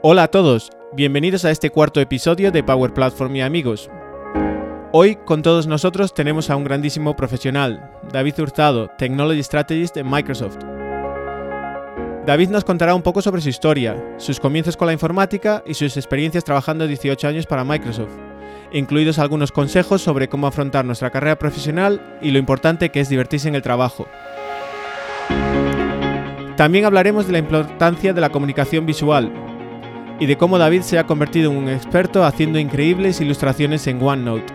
Hola a todos, bienvenidos a este cuarto episodio de Power Platform y amigos. Hoy con todos nosotros tenemos a un grandísimo profesional, David Hurtado, Technology Strategist en Microsoft. David nos contará un poco sobre su historia, sus comienzos con la informática y sus experiencias trabajando 18 años para Microsoft, incluidos algunos consejos sobre cómo afrontar nuestra carrera profesional y lo importante que es divertirse en el trabajo. También hablaremos de la importancia de la comunicación visual, y de cómo David se ha convertido en un experto haciendo increíbles ilustraciones en OneNote.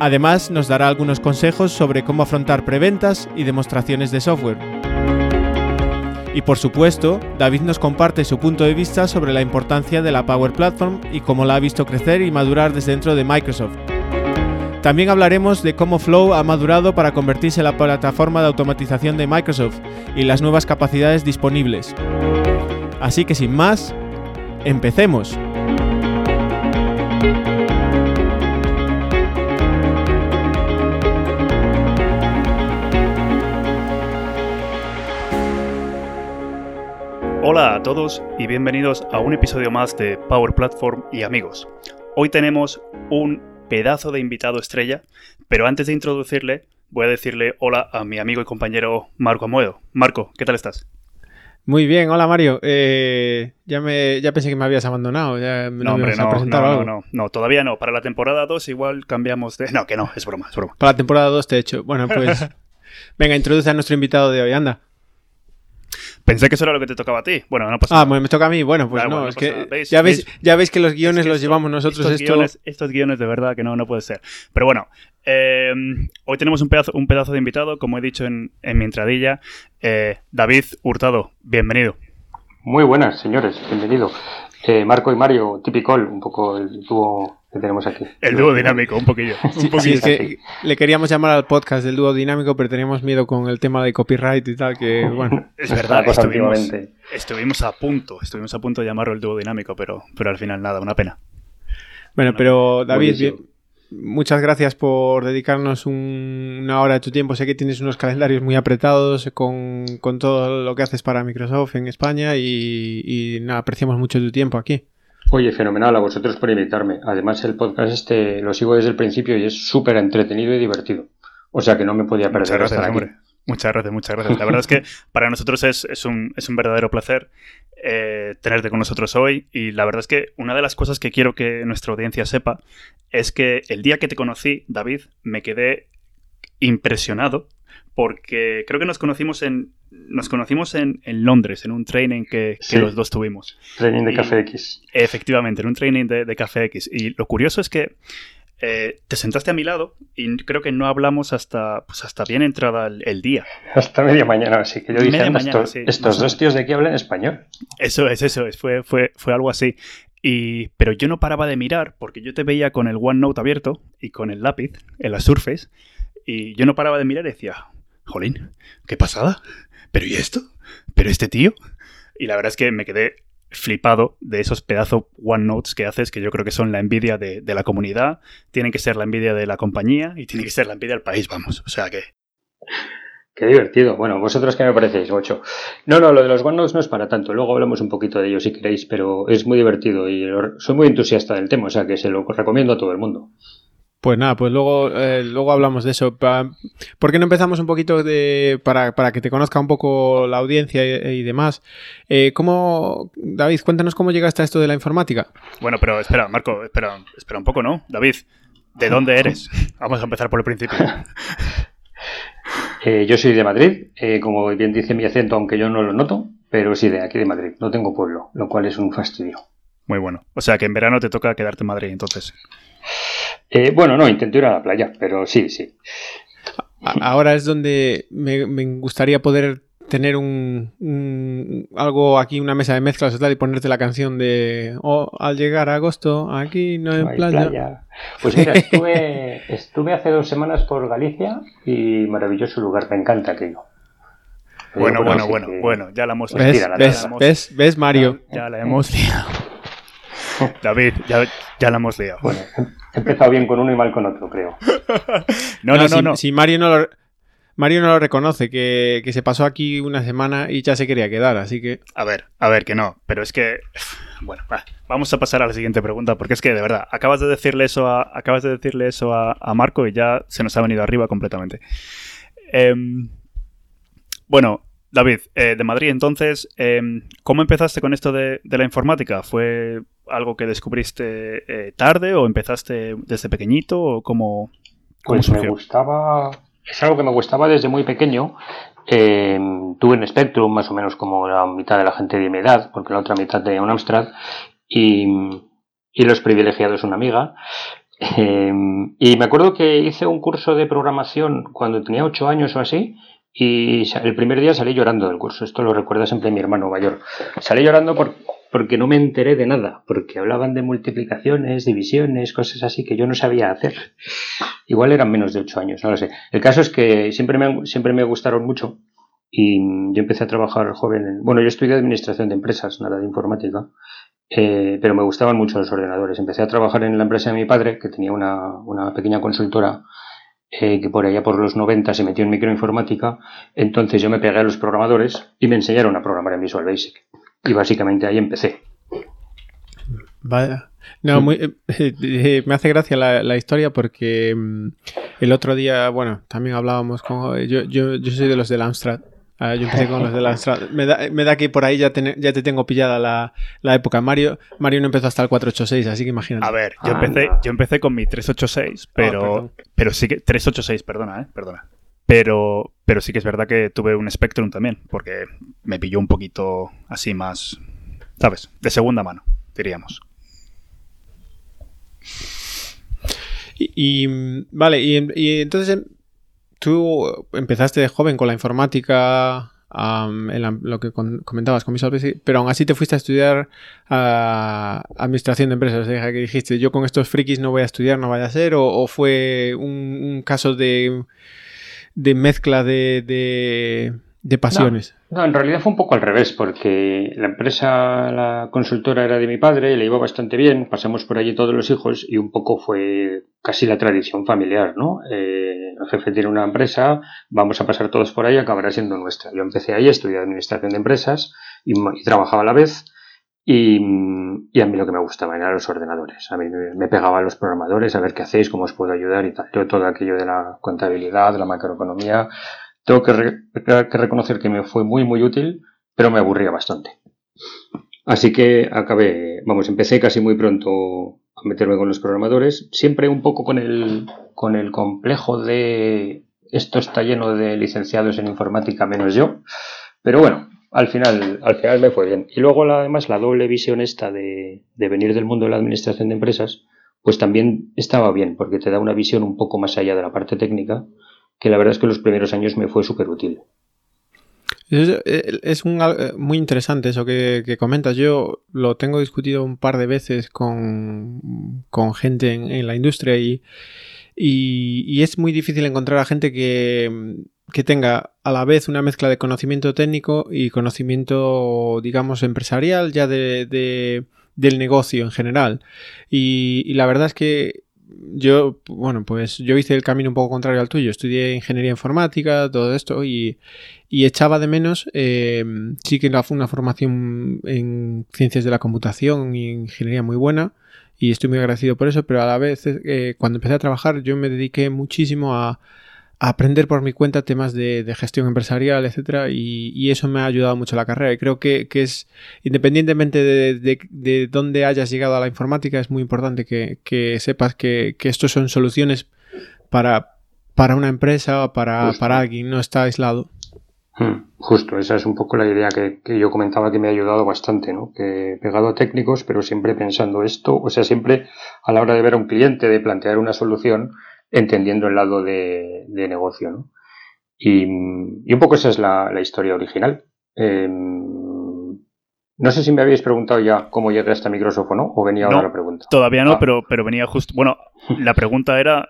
Además, nos dará algunos consejos sobre cómo afrontar preventas y demostraciones de software. Y por supuesto, David nos comparte su punto de vista sobre la importancia de la Power Platform y cómo la ha visto crecer y madurar desde dentro de Microsoft. También hablaremos de cómo Flow ha madurado para convertirse en la plataforma de automatización de Microsoft y las nuevas capacidades disponibles. Así que sin más, Empecemos. Hola a todos y bienvenidos a un episodio más de Power Platform y amigos. Hoy tenemos un pedazo de invitado estrella, pero antes de introducirle, voy a decirle hola a mi amigo y compañero Marco Amuedo. Marco, ¿qué tal estás? Muy bien, hola Mario. Eh, ya, me, ya pensé que me habías abandonado. Ya no, hombre, no, no, no, no, todavía no. Para la temporada 2 igual cambiamos de... No, que no, es broma, es broma. Para la temporada 2 te he hecho. Bueno, pues... venga, introduce a nuestro invitado de hoy, anda. Pensé que eso era lo que te tocaba a ti. Bueno, no pasa ah, nada. Ah, bueno, me toca a mí. Bueno, pues no, es que ya, veis, ya veis que los guiones los llevamos nosotros. Estos, guiones, estos guiones de verdad que no, no puede ser. Pero bueno, eh, hoy tenemos un pedazo, un pedazo de invitado, como he dicho en, mi entradilla. Eh, David Hurtado, bienvenido. Muy buenas, señores, bienvenido. Eh, Marco y Mario, típico, un poco el dúo que tenemos aquí. El dúo dinámico, un poquillo. Sí, es que le queríamos llamar al podcast del dúo dinámico, pero teníamos miedo con el tema de copyright y tal, que bueno. Es verdad, estuvimos, estuvimos a punto, estuvimos a punto de llamarlo el dúo dinámico, pero, pero al final nada, una pena. Bueno, pero David, muchas gracias por dedicarnos una hora de tu tiempo. Sé que tienes unos calendarios muy apretados con, todo lo que haces para Microsoft en España y, nada, apreciamos mucho tu tiempo aquí. Oye, fenomenal a vosotros por invitarme. Además, el podcast este lo sigo desde el principio y es súper entretenido y divertido. O sea que no me podía perder muchas gracias, Muchas gracias, muchas gracias. La verdad es que para nosotros es, un, es un verdadero placer eh, tenerte con nosotros hoy y la verdad es que una de las cosas que quiero que nuestra audiencia sepa es que el día que te conocí, David, me quedé impresionado porque creo que nos conocimos en nos conocimos en, Londres, en un training que, los dos tuvimos. Training de Café X. Efectivamente, en un training de, de Café X. Y lo curioso es que eh, te sentaste a mi lado y creo que no hablamos hasta, pues hasta bien entrada el, día. Hasta media mañana, así que yo dije, estos, dos tíos de aquí hablan español. Eso es, eso es, fue, fue, fue algo así. Y, pero yo no paraba de mirar porque yo te veía con el OneNote abierto y con el lápiz en la Surface y yo no paraba de mirar y decía, jolín, qué pasada, pero ¿y esto? ¿Pero este tío? Y la verdad es que me quedé flipado de esos pedazos OneNotes que haces, que yo creo que son la envidia de, la comunidad, tienen que ser la envidia de la compañía y tiene que ser la envidia del país, vamos. O sea que. Qué divertido. Bueno, vosotros qué me parecéis, ocho. No, no, lo de los OneNotes no es para tanto. Luego hablamos un poquito de ellos si queréis, pero es muy divertido y soy muy entusiasta del tema, o sea que se lo recomiendo a todo el mundo. Pues nada, pues luego, eh, luego hablamos de eso. ¿Por qué no empezamos un poquito de, para, que te conozca un poco la audiencia y, demás? Eh, ¿cómo, David, cuéntanos cómo llegaste a esto de la informática? Bueno, pero espera, Marco, espera, espera un poco, ¿no? David, ¿de dónde eres? Vamos a empezar por el principio. Eh, yo soy de Madrid, como bien dice mi acento, aunque yo no lo noto, pero sí de aquí de Madrid. No tengo pueblo, lo cual es un fastidio. Muy bueno. O sea que en verano te toca quedarte en Madrid, entonces. Eh, bueno, no, intento ir a la playa, pero sí, sí. Ahora es donde me, gustaría poder tener un, algo aquí, una mesa de mezclas y ponerte la canción de oh, al llegar a agosto, aquí no hay, playa. Pues mira, estuve, estuve hace dos semanas por Galicia y maravilloso lugar, me encanta aquello. Bueno, bueno, bueno, bueno, ya la hemos liado. ¿Ves, ¿Ves, Mario? Ya, la hemos liado. David, ya, ya la hemos liado. Bueno, he empezado bien con uno y mal con otro, creo. no, no, no, si, Mario no lo... Mario no lo reconoce, que, que, se pasó aquí una semana y ya se quería quedar, así que... A ver, a ver, que no, pero es que... Bueno, vamos a pasar a la siguiente pregunta, porque es que, de verdad, acabas de decirle eso a, acabas de decirle eso a, a Marco y ya se nos ha venido arriba completamente. Eh, bueno, David, eh, de Madrid, entonces, eh, ¿cómo empezaste con esto de, de, la informática? ¿Fue algo que descubriste eh, tarde o empezaste desde pequeñito o cómo, cómo pues surgió? me gustaba, es algo que me gustaba desde muy pequeño. Eh, tuve un Spectrum más o menos como la mitad de la gente de mi edad, porque la otra mitad tenía un Amstrad y, y los privilegiados una amiga. Eh, y me acuerdo que hice un curso de programación cuando tenía ocho años o así y el primer día salí llorando del curso. Esto lo recuerda siempre mi hermano mayor. Salí llorando por, porque no me enteré de nada, porque hablaban de multiplicaciones, divisiones, cosas así que yo no sabía hacer. Igual eran menos de ocho años, no lo sé. El caso es que siempre me, siempre me gustaron mucho y yo empecé a trabajar joven. En, bueno, yo estudié administración de empresas, nada de informática, eh, pero me gustaban mucho los ordenadores. Empecé a trabajar en la empresa de mi padre, que tenía una pequeña consultora eh, que por allá por los 90 se metió en microinformática, entonces yo me pegué a los programadores y me enseñaron a programar en Visual Basic. Y básicamente ahí empecé. Vaya. No, muy, eh, eh, me hace gracia la, la historia porque mm, el otro día, bueno, también hablábamos con... Yo, yo, yo soy de los del Amstrad Ah, yo empecé con los de la me da, me da que por ahí ya, te, ya te tengo pillada la, la, época. Mario, Mario no empezó hasta el 486, así que imagínate. A ver, yo, empecé, yo empecé con mi 386, pero, oh, pero sí que. 386, perdona, ¿eh? Perdona. Pero, pero sí que es verdad que tuve un Spectrum también, porque me pilló un poquito así más. ¿Sabes? De segunda mano, diríamos. Y, y vale, y, y entonces tú empezaste de joven con la informática, lo que comentabas con Basic, pero aún así te fuiste a estudiar uh, administración de empresas. O sea, que dijiste, yo con estos frikis no voy a estudiar, no vaya a ser, o, o fue un, un, caso de, de mezcla de, de, de pasiones. No, no, en realidad fue un poco al revés, porque la empresa, la consultora era de mi padre, le iba bastante bien, pasamos por allí todos los hijos y un poco fue casi la tradición familiar, ¿no? Eh, el jefe tiene una empresa, vamos a pasar todos por ahí, acabará siendo nuestra. Yo empecé ahí, estudié administración de empresas y, y trabajaba a la vez. Y, y, a mí lo que me gustaba eran los ordenadores. A mí me, pegaba a los programadores a ver qué hacéis, cómo os puedo ayudar y tal. Yo todo aquello de la contabilidad, de la macroeconomía, tengo que, re que, reconocer que me fue muy, muy útil, pero me aburría bastante. Así que acabé, vamos, empecé casi muy pronto a meterme con los programadores, siempre un poco con el, con el complejo de esto está lleno de licenciados en informática menos yo, pero bueno, al final, al final me fue bien. Y luego la, además la doble visión esta de, de venir del mundo de la administración de empresas, pues también estaba bien, porque te da una visión un poco más allá de la parte técnica que la verdad es que los primeros años me fue súper útil. Es, es un, muy interesante eso que, comentas. Yo lo tengo discutido un par de veces con, con gente en, la industria y, y, es muy difícil encontrar a gente que, que tenga a la vez una mezcla de conocimiento técnico y conocimiento, digamos, empresarial ya de, de del negocio en general. Y la verdad es que yo, bueno, pues yo hice el camino un poco contrario al tuyo. Estudié ingeniería informática, todo esto, y, y echaba de menos, eh, sí que fue una formación en ciencias de la computación y ingeniería muy buena, y estoy muy agradecido por eso, pero a la vez, eh, cuando empecé a trabajar, yo me dediqué muchísimo a, aprender por mi cuenta temas de, de gestión empresarial, etcétera, y, y, eso me ha ayudado mucho la carrera. Y creo que, que es, independientemente de, de, de, dónde hayas llegado a la informática, es muy importante que, que sepas que, que estos son soluciones para, para una empresa o para, para alguien, no está aislado. Hmm, justo, esa es un poco la idea que, que, yo comentaba que me ha ayudado bastante, ¿no? Que he pegado a técnicos, pero siempre pensando esto, o sea, siempre a la hora de ver a un cliente, de plantear una solución, entendiendo el lado de, de negocio. ¿no? Y, y, un poco esa es la, la historia original. Eh, no sé si me habéis preguntado ya cómo llegué a este micrófono o venía ahora no, la pregunta. Todavía no, ah. pero, pero venía justo. Bueno, la pregunta era: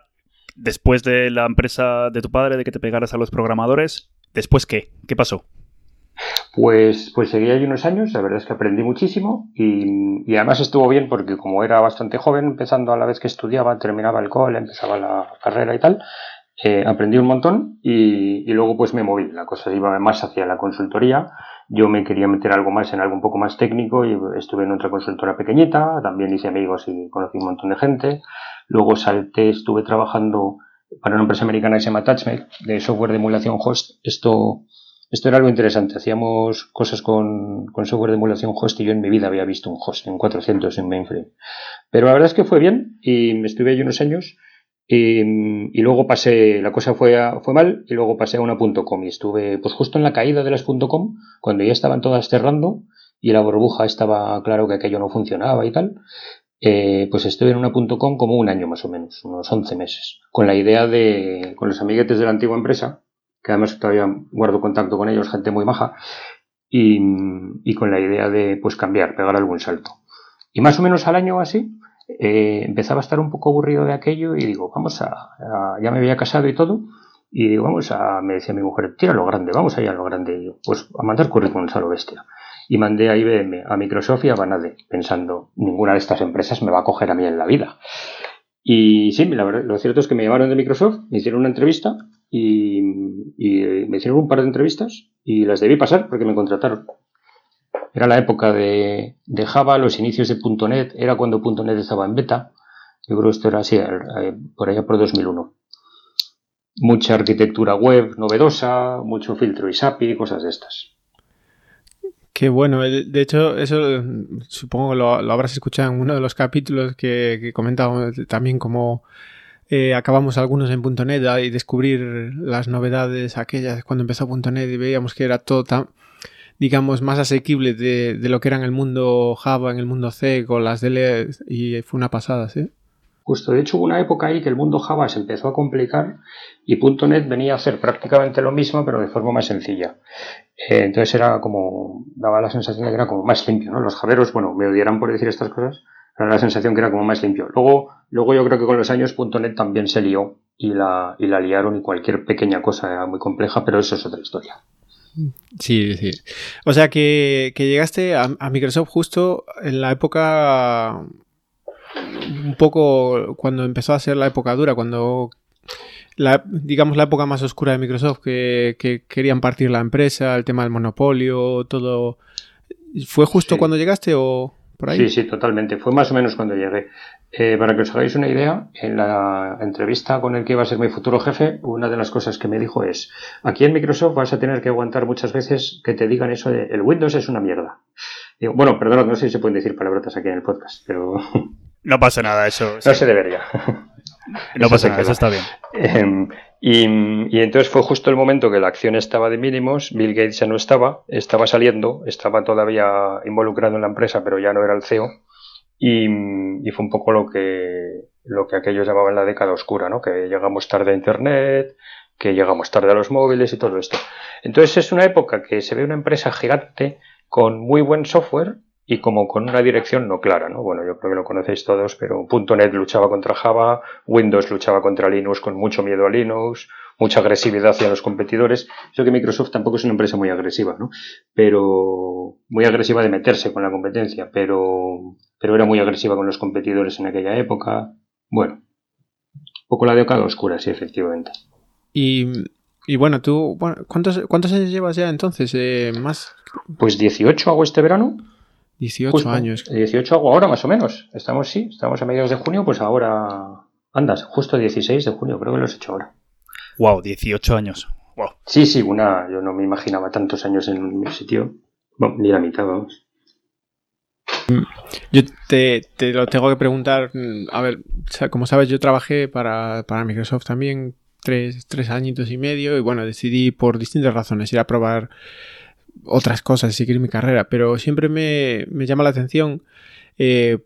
después de la empresa de tu padre, de que te pegaras a los programadores, ¿después qué? ¿Qué pasó? Pues, pues seguí ahí unos años, la verdad es que aprendí muchísimo y, y, además estuvo bien porque como era bastante joven, empezando a la vez que estudiaba, terminaba el cole, empezaba la carrera y tal, eh, aprendí un montón y, luego pues me moví. La cosa iba más hacia la consultoría. Yo me quería meter algo más en algo un poco más técnico y estuve en otra consultora pequeñita. También hice amigos y conocí un montón de gente. Luego salté, estuve trabajando para una empresa americana que se llama TouchMate de software de emulación host. Esto, esto era algo interesante. Hacíamos cosas con, con software de emulación host y yo en mi vida había visto un host en 400 en mainframe. Pero la verdad es que fue bien y me estuve ahí unos años y, luego pasé, la cosa fue, fue mal, y luego pasé a una .com y estuve pues justo en la caída de las .com, cuando ya estaban todas cerrando y la burbuja estaba claro que aquello no funcionaba y tal, eh, pues estuve en una .com como un año más o menos, unos 11 meses, con la idea de, con los amiguetes de la antigua empresa, que además todavía guardo contacto con ellos, gente muy maja, y, con la idea de pues cambiar, pegar algún salto. Y más o menos al año así, eh, empezaba a estar un poco aburrido de aquello y digo, vamos a, ya me había casado y todo, y digo, vamos a, me decía mi mujer, tira lo grande, vamos allá a lo grande, y yo, pues a mandar currículums a lo bestia. Y mandé a IBM, a Microsoft y a Banade, pensando, ninguna de estas empresas me va a coger a mí en la vida. Y sí, la verdad, lo cierto es que me llamaron de Microsoft, me hicieron una entrevista y, y me hicieron un par de entrevistas y las debí pasar porque me contrataron. Era la época de, Java, los inicios de .NET, era cuando .NET estaba en beta. Yo creo que esto era así, eh, por allá por 2001. Mucha arquitectura web novedosa, mucho filtro y SAPI, cosas de estas. Qué bueno. Eh, de hecho, eso supongo que lo, habrás escuchado en uno de los capítulos que, que comentábamos también como eh, acabamos algunos en .NET y descubrir las novedades aquellas cuando empezó .NET y veíamos que era todo tan digamos, más asequible de, lo que era en el mundo Java, en el mundo C, con las DL, y fue una pasada, ¿sí? Justo, de hecho hubo una época ahí que el mundo Java se empezó a complicar y .NET venía a hacer prácticamente lo mismo pero de forma más sencilla. Eh, entonces era como, daba la sensación de que era como más limpio, ¿no? Los javeros, bueno, me odiarán por decir estas cosas, pero la sensación que era como más limpio. Luego, luego yo creo que con los años .NET también se lió y la, y la liaron y cualquier pequeña cosa era muy compleja, pero eso es otra historia. Sí, sí. O sea que, llegaste a, Microsoft justo en la época, un poco cuando empezó a ser la época dura, cuando, la, digamos, la época más oscura de Microsoft, que, querían partir la empresa, el tema del monopolio, todo. ¿Fue justo cuando llegaste o por ahí? Sí, sí, totalmente. Fue más o menos cuando llegué. Eh, para que os hagáis una idea, en la entrevista con el que iba a ser mi futuro jefe, una de las cosas que me dijo es, aquí en Microsoft vas a tener que aguantar muchas veces que te digan eso de, el Windows es una mierda. Digo, bueno, perdón, no sé si se pueden decir palabrotas aquí en el podcast, pero... No pasa nada, eso. No se debería. No pasa nada, eso está bien. Em, y, y, entonces fue justo el momento que la acción estaba de mínimos, Bill Gates ya no estaba, estaba saliendo, estaba todavía involucrado en la empresa, pero ya no era el CEO. Y, fue un poco lo que, lo que aquellos llamaban la década oscura, ¿no? Que llegamos tarde a Internet, que llegamos tarde a los móviles y todo esto. Entonces es una época que se ve una empresa gigante con muy buen software y como con una dirección no clara, ¿no? Bueno, yo creo que lo conocéis todos, pero .NET luchaba contra Java, Windows luchaba contra Linux con mucho miedo a Linux, mucha agresividad hacia los competidores. Yo que Microsoft tampoco es una empresa muy agresiva, ¿no? Pero muy agresiva de meterse con la competencia, pero pero era muy agresiva con los competidores en aquella época. Bueno, un poco la década oscura, sí, efectivamente. Y, y bueno, tú, ¿cuántos, ¿cuántos años llevas ya entonces? Eh, ¿Más? Pues 18 hago este verano. 18 años. 18 hago ahora, más o menos. Estamos, sí, estamos a mediados de junio, pues ahora andas, justo 16 de junio, creo que lo has hecho ahora. Wow, 18 años. Wow. Sí, sí, una, yo no me imaginaba tantos años en un sitio. Bueno, ni la mitad, vamos. Yo te, lo tengo que preguntar. A ver, como sabes, yo trabajé para, Microsoft también tres, tres añitos y medio y bueno, decidí por distintas razones ir a probar otras cosas, seguir mi carrera, pero siempre me, llama la atención eh,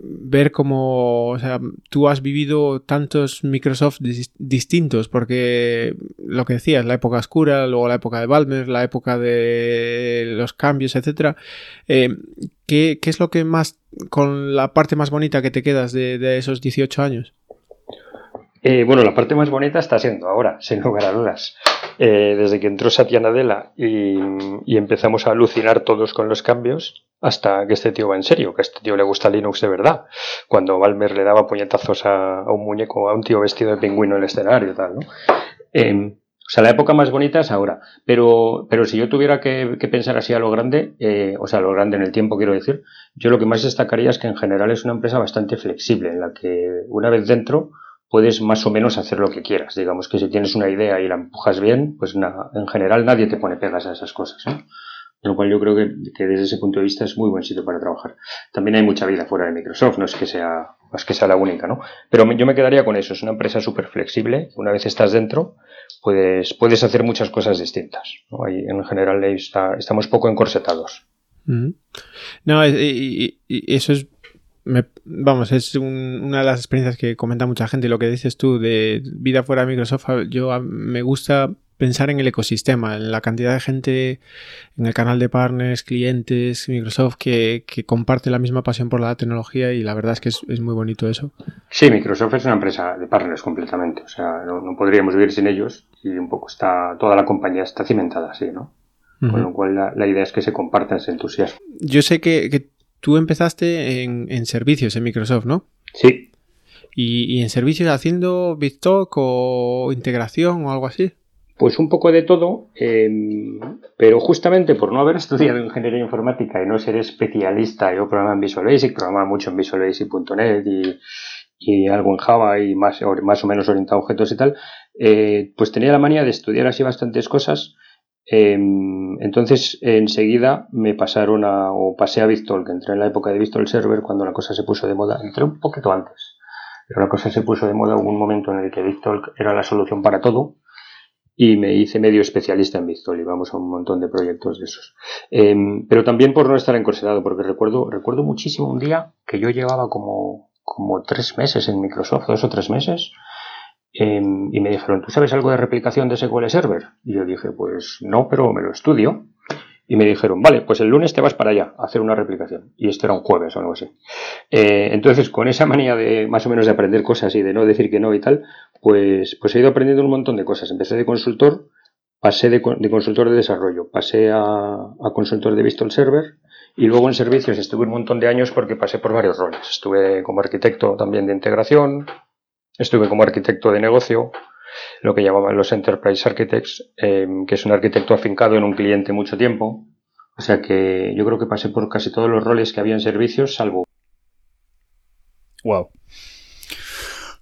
ver cómo, o sea, tú has vivido tantos Microsoft distintos, porque lo que decías, la época oscura, luego la época de Balmer, la época de los cambios, etcétera. Eh, ¿qué, es lo que más, con la parte más bonita que te quedas de, esos 18 años? Eh, bueno, la parte más bonita está siendo ahora, sin lugar a dudas. Eh, desde que entró Satya Nadella y, y, empezamos a alucinar todos con los cambios, hasta que este tío va en serio, que este tío le gusta Linux de verdad. Cuando Balmer le daba puñetazos a, un muñeco, a un tío vestido de pingüino en el escenario tal, ¿no? Em, o sea, la época más bonita es ahora. Pero, pero si yo tuviera que, pensar así a lo grande, eh, o sea, a lo grande en el tiempo, quiero decir, yo lo que más destacaría es que en general es una empresa bastante flexible, en la que una vez dentro puedes más o menos hacer lo que quieras. Digamos que si tienes una idea y la empujas bien, pues en general nadie te pone pegas a esas cosas. ¿no? Lo cual yo creo que, desde ese punto de vista es muy buen sitio para trabajar. También hay mucha vida fuera de Microsoft, no es que sea, es que sea la única, ¿no? Pero yo me quedaría con eso, es una empresa súper flexible, una vez estás dentro, puedes, puedes hacer muchas cosas distintas. ¿no? en general estamos poco encorsetados. No, y, eso es vamos, es una de las experiencias que comenta mucha gente. Lo que dices tú de vida fuera de Microsoft, yo me gusta pensar en el ecosistema, en la cantidad de gente en el canal de partners, clientes, Microsoft que, comparte la misma pasión por la tecnología y la verdad es que es, muy bonito eso. Sí, Microsoft es una empresa de partners completamente, o sea, no, podríamos vivir sin ellos y un poco está, toda la compañía está cimentada así, ¿no? Con lo cual la, idea es que se comparta ese entusiasmo. Yo sé que, tú empezaste en, servicios en Microsoft, ¿no? Sí. ¿Y, y en servicios haciendo BitTalk o integración o algo así? Pues un poco de todo, em, pero justamente por no haber estudiado ingeniería informática y no ser especialista, yo programaba en Visual Basic, programaba mucho en Visual Basic.net y, y, algo en Java y más, más o menos orientado a objetos y tal, eh, pues tenía la manía de estudiar así bastantes cosas. Em, entonces enseguida me pasaron a, o pasé a que entré en la época de Vistol Server cuando la cosa se puso de moda, entré un poquito antes, pero la cosa se puso de moda, hubo un momento en el que Vistol era la solución para todo y me hice medio especialista en Vistol y vamos a un montón de proyectos de esos. Em, pero también por no estar encorsetado, porque recuerdo, recuerdo muchísimo un día que yo llevaba como, como tres meses en Microsoft, dos o tres meses, em, y me dijeron, ¿tú sabes algo de replicación de SQL Server? Y yo dije, pues no, pero me lo estudio. Y me dijeron, vale, pues el lunes te vas para allá a hacer una replicación. Y esto era un jueves o algo así. Eh, entonces, con esa manía de más o menos de aprender cosas y de no decir que no y tal, pues, pues he ido aprendiendo un montón de cosas. Empecé de consultor, pasé de, consultor de desarrollo, pasé a, a, consultor de Vistol Server y luego en servicios estuve un montón de años porque pasé por varios roles. Estuve como arquitecto también de integración, estuve como arquitecto de negocio, lo que llamaban los Enterprise Architects, em, que es un arquitecto afincado en un cliente mucho tiempo. O sea que yo creo que pasé por casi todos los roles que había en servicios, salvo. Wow.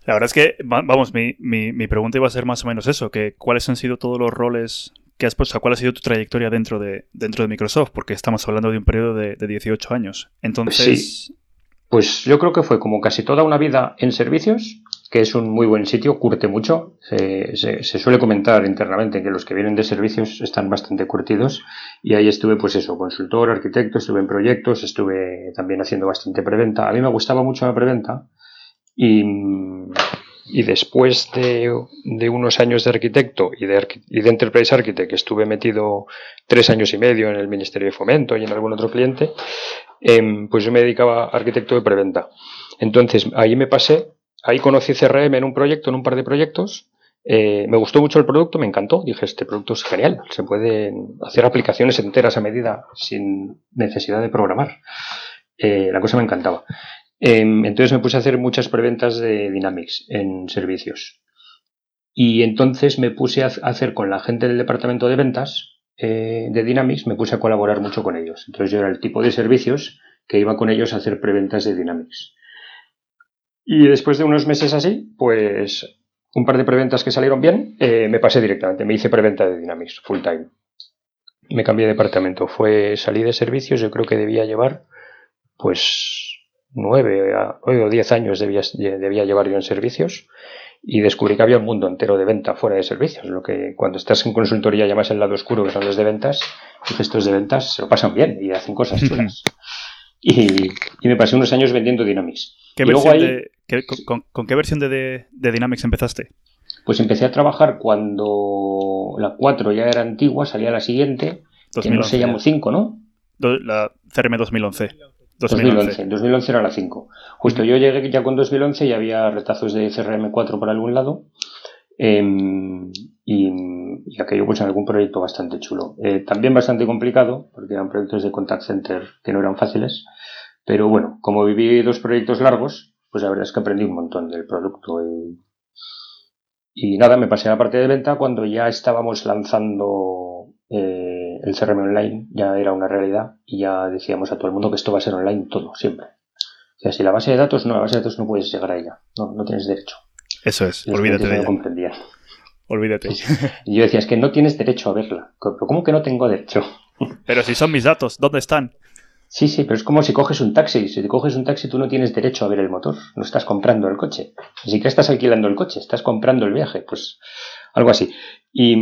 La verdad es que, vamos, mi, mi, pregunta iba a ser más o menos eso, que cuáles han sido todos los roles que has puesto, cuál ha sido tu trayectoria dentro de, dentro de Microsoft, porque estamos hablando de un periodo de, de 18 años. Entonces... Pues yo creo que fue como casi toda una vida en servicios, que es un muy buen sitio, curte mucho. Se, suele comentar internamente que los que vienen de servicios están bastante curtidos. Y ahí estuve, pues eso, consultor, arquitecto, estuve en proyectos, estuve también haciendo bastante preventa. A mí me gustaba mucho la preventa. Y, y después de, de, unos años de arquitecto y de, y de Enterprise Architect, que estuve metido tres años y medio en el Ministerio de Fomento y en algún otro cliente, em, pues yo me dedicaba a arquitecto de preventa. Entonces, ahí me pasé Ahí conocí CRM en un proyecto, en un par de proyectos. Eh, me gustó mucho el producto, me encantó. Dije, este producto es genial. Se pueden hacer aplicaciones enteras a medida sin necesidad de programar. Eh, la cosa me encantaba. Em, entonces me puse a hacer muchas preventas de Dynamics en servicios. Y entonces me puse a hacer con la gente del departamento de ventas eh, de Dynamics, me puse a colaborar mucho con ellos. Entonces yo era el tipo de servicios que iba con ellos a hacer preventas de Dynamics. Y después de unos meses así, pues un par de preventas que salieron bien, eh, me pasé directamente, me hice preventa de Dynamics full time. Me cambié de departamento, fue salí de servicios, yo creo que debía llevar pues nueve, o diez años debía, debía llevar yo en servicios y descubrí que había un mundo entero de venta fuera de servicios, lo que cuando estás en consultoría llamas el lado oscuro, que son los de ventas, y estos de ventas se lo pasan bien y hacen cosas chulas. y, y me pasé unos años vendiendo Dynamics con, qué versión de, Dynamics empezaste? Pues empecé a trabajar cuando la 4 ya era antigua, salía la siguiente, que no se llamó 5, ¿no? La CRM 2011. 2011. 2011 era la 5. Justo yo llegué ya con 2011 y había retazos de CRM 4 por algún lado. Em, y, aquello pues en algún proyecto bastante chulo. Eh, también bastante complicado, porque eran proyectos de contact center que no eran fáciles, pero bueno, como viví dos proyectos largos, pues la verdad es que aprendí un montón del producto y, y nada, me pasé a la parte de venta cuando ya estábamos lanzando eh, el CRM online, ya era una realidad y ya decíamos a todo el mundo que esto va a ser online todo, siempre. O sea, si la base de datos no, la base de datos no puedes llegar a ella, no, no tienes derecho. Eso es, olvídate de ella. comprendía. Olvídate. Y yo decía, es que no tienes derecho a verla. ¿Pero cómo que no tengo derecho? Pero si son mis datos, ¿dónde están? Sí, sí, pero es como si coges un taxi. Si te coges un taxi, tú no tienes derecho a ver el motor. No estás comprando el coche. Ni siquiera estás alquilando el coche, estás comprando el viaje. Pues algo así. Y,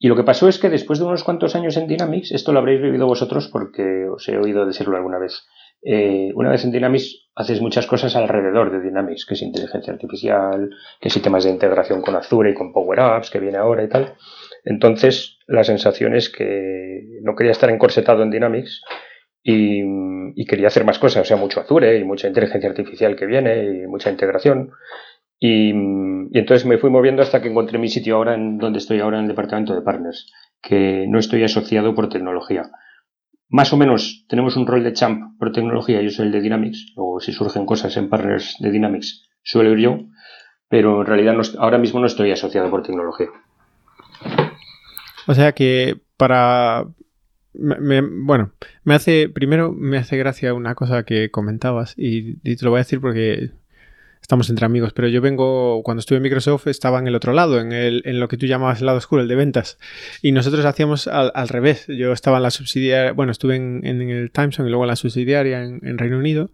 lo que pasó es que después de unos cuantos años en Dynamics, esto lo habréis vivido vosotros porque os he oído decirlo alguna vez. Eh, una vez en Dynamics haces muchas cosas alrededor de Dynamics, que es inteligencia artificial, que sistemas de integración con Azure y con Power Apps, que viene ahora y tal. Entonces, la sensación es que no quería estar encorsetado en Dynamics y, quería hacer más cosas, o sea, mucho Azure y mucha inteligencia artificial que viene y mucha integración. Y, entonces me fui moviendo hasta que encontré mi sitio ahora en donde estoy ahora en el departamento de partners, que no estoy asociado por tecnología. Más o menos tenemos un rol de champ por tecnología, yo soy el de Dynamics, o si surgen cosas en partners de Dynamics, suelo ir yo, pero en realidad ahora mismo no estoy asociado por tecnología. O sea que para... bueno, me hace, primero me hace gracia una cosa que comentabas y, te lo voy a decir porque estamos entre amigos, pero yo vengo, cuando estuve en Microsoft estaba en el otro lado, en, el, en lo que tú llamabas el lado oscuro, el de ventas, y nosotros hacíamos al, revés, yo estaba en la subsidiaria, bueno, estuve en, el Timeson y luego en la subsidiaria en Reino Unido,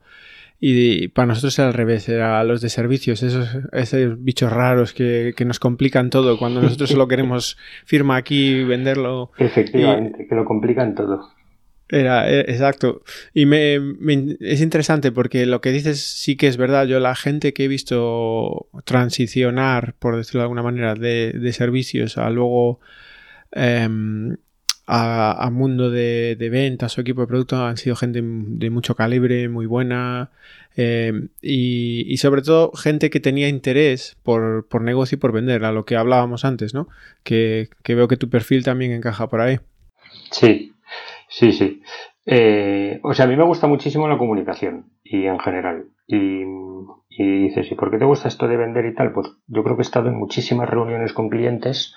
y para nosotros era al revés, era los de servicios, esos, esos bichos raros que, nos complican todo cuando nosotros solo queremos firma aquí y venderlo. Efectivamente, que lo complican todo. Era, e, exacto. Y me, es interesante porque lo que dices sí que es verdad. Yo la gente que he visto transicionar, por decirlo de alguna manera, de, de servicios a luego em, a, mundo de, ventas o equipo de producto han sido gente de mucho calibre, muy buena eh, y, sobre todo gente que tenía interés por, negocio y por vender, a lo que hablábamos antes, ¿no? Que, veo que tu perfil también encaja por ahí. Sí, sí, sí. Eh, o sea, a mí me gusta muchísimo la comunicación y en general. Y, y dices, ¿y por qué te gusta esto de vender y tal? Pues yo creo que he estado en muchísimas reuniones con clientes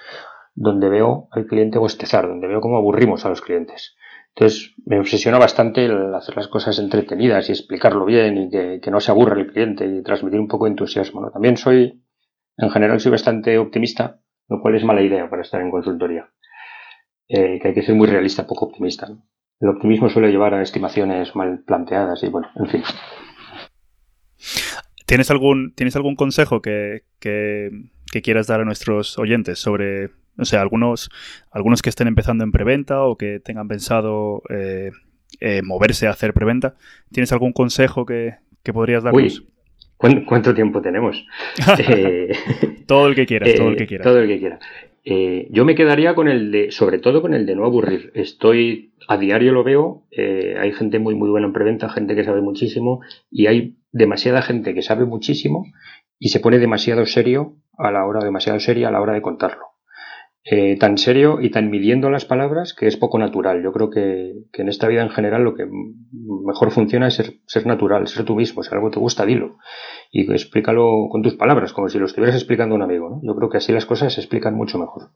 donde veo al cliente bostezar, donde veo cómo aburrimos a los clientes. Entonces me obsesiona bastante hacer las cosas entretenidas y explicarlo bien y que, no se aburra el cliente y transmitir un poco de entusiasmo. También soy, en general, soy bastante optimista, lo cual es mala idea para estar en consultoría. Eh, que hay que ser muy realista, poco optimista. El optimismo suele llevar a estimaciones mal planteadas y bueno, en fin. ¿Tienes algún, ¿tienes algún consejo que, que quieras dar a nuestros oyentes sobre o sea, algunos, algunos que estén empezando en preventa o que tengan pensado eh, eh, moverse a hacer preventa. ¿Tienes algún consejo que, podrías darnos? Uy, ¿cuánto tiempo tenemos? Eh, todo el que quieras, todo el que quieras. Todo el que quiera. yo me quedaría con el de, sobre todo con el de no aburrir. Estoy, a diario lo veo, hay gente muy, muy buena en preventa, gente que sabe muchísimo y hay demasiada gente que sabe muchísimo y se pone demasiado serio a la hora, demasiado seria a la hora de contarlo. Eh, tan serio y tan midiendo las palabras que es poco natural. Yo creo que, en esta vida en general lo que mejor funciona es ser, natural, ser tú mismo. Si algo te gusta, dilo. Y explícalo con tus palabras, como si lo estuvieras explicando a un amigo. Yo creo que así las cosas se explican mucho mejor.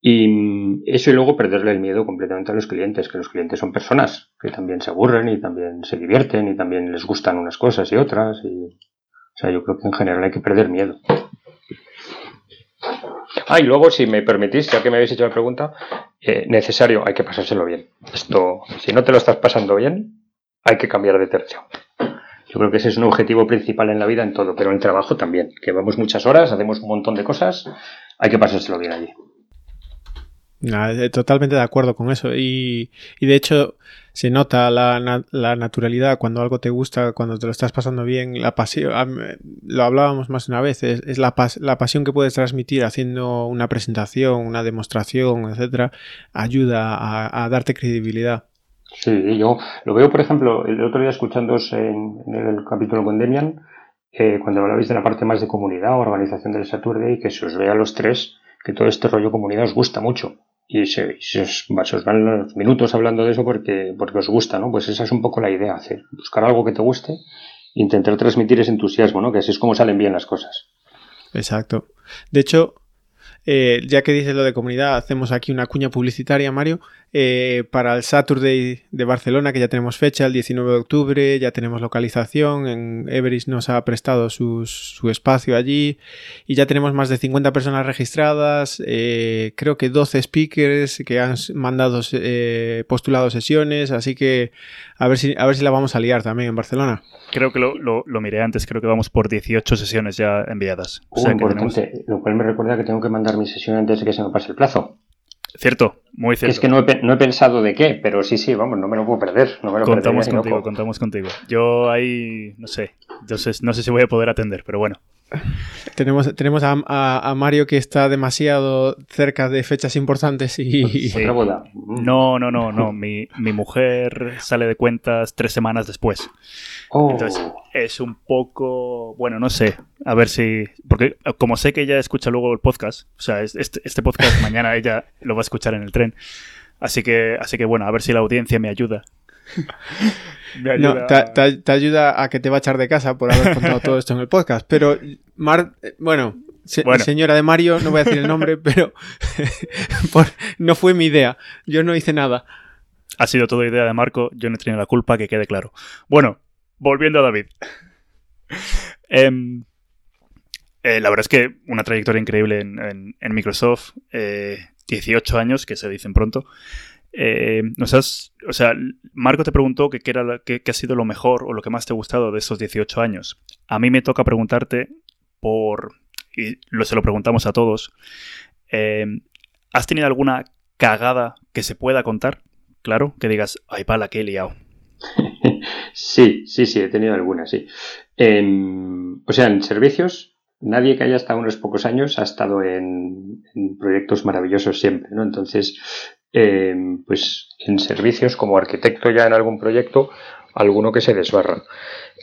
Y eso y luego perderle el miedo completamente a los clientes, que los clientes son personas que también se aburren y también se divierten y también les gustan unas cosas y otras. Y, o sea, yo creo que en general hay que perder miedo. Ah, y luego, si me permitís, ya que me habéis hecho la pregunta, eh, necesario, hay que pasárselo bien. Esto, si no te lo estás pasando bien, hay que cambiar de tercio. Yo creo que ese es un objetivo principal en la vida en todo, pero en el trabajo también. Que vamos muchas horas, hacemos un montón de cosas, hay que pasárselo bien allí. Eh, totalmente de acuerdo con eso. Y, de hecho, se nota la, naturalidad cuando algo te gusta, cuando te lo estás pasando bien. La pasión, lo hablábamos más una vez, es, la, pasión que puedes transmitir haciendo una presentación, una demostración, etcétera, ayuda a, darte credibilidad. Sí, yo lo veo, por ejemplo, el otro día escuchándos en, en el capítulo con Demian, eh, cuando hablabais de la parte más de comunidad, organización del Saturday, que se os vea a los tres, que todo este rollo comunidad os gusta mucho. Y se, os, van los minutos hablando de eso porque, porque os gusta, ¿no? Pues esa es un poco la idea, hacer, buscar algo que te guste, intentar transmitir ese entusiasmo, ¿no? Que así es como salen bien las cosas. Exacto. De hecho, eh, ya que dices lo de comunidad, hacemos aquí una cuña publicitaria, Mario, eh, para el Saturday de Barcelona, que ya tenemos fecha, el 19 de octubre, ya tenemos localización, en Everest nos ha prestado su espacio allí y ya tenemos más de 50 personas registradas, eh, creo que 12 speakers que han mandado postulado sesiones, así que a ver, si, a ver si la vamos a liar también en Barcelona. Creo que lo, lo, miré antes, creo que vamos por 18 sesiones ya enviadas. Uh, importante, lo cual me recuerda que tengo que mandar mi sesión antes de que se me pase el plazo. Cierto, muy cierto. Es que no he, no he, pensado de qué, pero sí, sí, vamos, no me lo puedo perder. No me lo contamos contigo, contamos contigo. Yo ahí, no sé, entonces no sé si voy a poder atender, pero bueno. Tenemos, tenemos a, a, Mario que está demasiado cerca de fechas importantes y... ¿Otra boda? No, no, no, no. Mi, mi, mujer sale de cuentas tres semanas después. Oh. Entonces es un poco... Bueno, no sé. A ver si... Porque como sé que ella escucha luego el podcast, o sea, este, este podcast mañana ella lo va a escuchar en el tren. Así que, así que bueno, a ver si la audiencia me ayuda. No, te, ayuda a que te va a echar de casa por haber contado todo esto en el podcast. Pero, Mar, eh, bueno, señora de Mario, no voy a decir el nombre, pero no fue mi idea. Yo no hice nada. Ha sido todo idea de Marco, yo no he tenido la culpa, que quede claro. Bueno, volviendo a David. Em, eh, la verdad es que una trayectoria increíble en, Microsoft. 18 eh, años, que se dicen pronto. Eh, o sea, Marco te preguntó qué qué, ha sido lo mejor o lo que más te ha gustado de esos 18 años. A mí me toca preguntarte por, y lo, se lo preguntamos a todos, eh, ¿has tenido alguna cagada que se pueda contar? Claro, que digas, ay, pala, que he liado. Sí, sí, sí, he tenido alguna, sí. o sea, en servicios, nadie que haya estado unos pocos años ha estado en, en proyectos maravillosos siempre, ¿no? Entonces, pues en servicios como arquitecto ya en algún proyecto, alguno que se desbarra.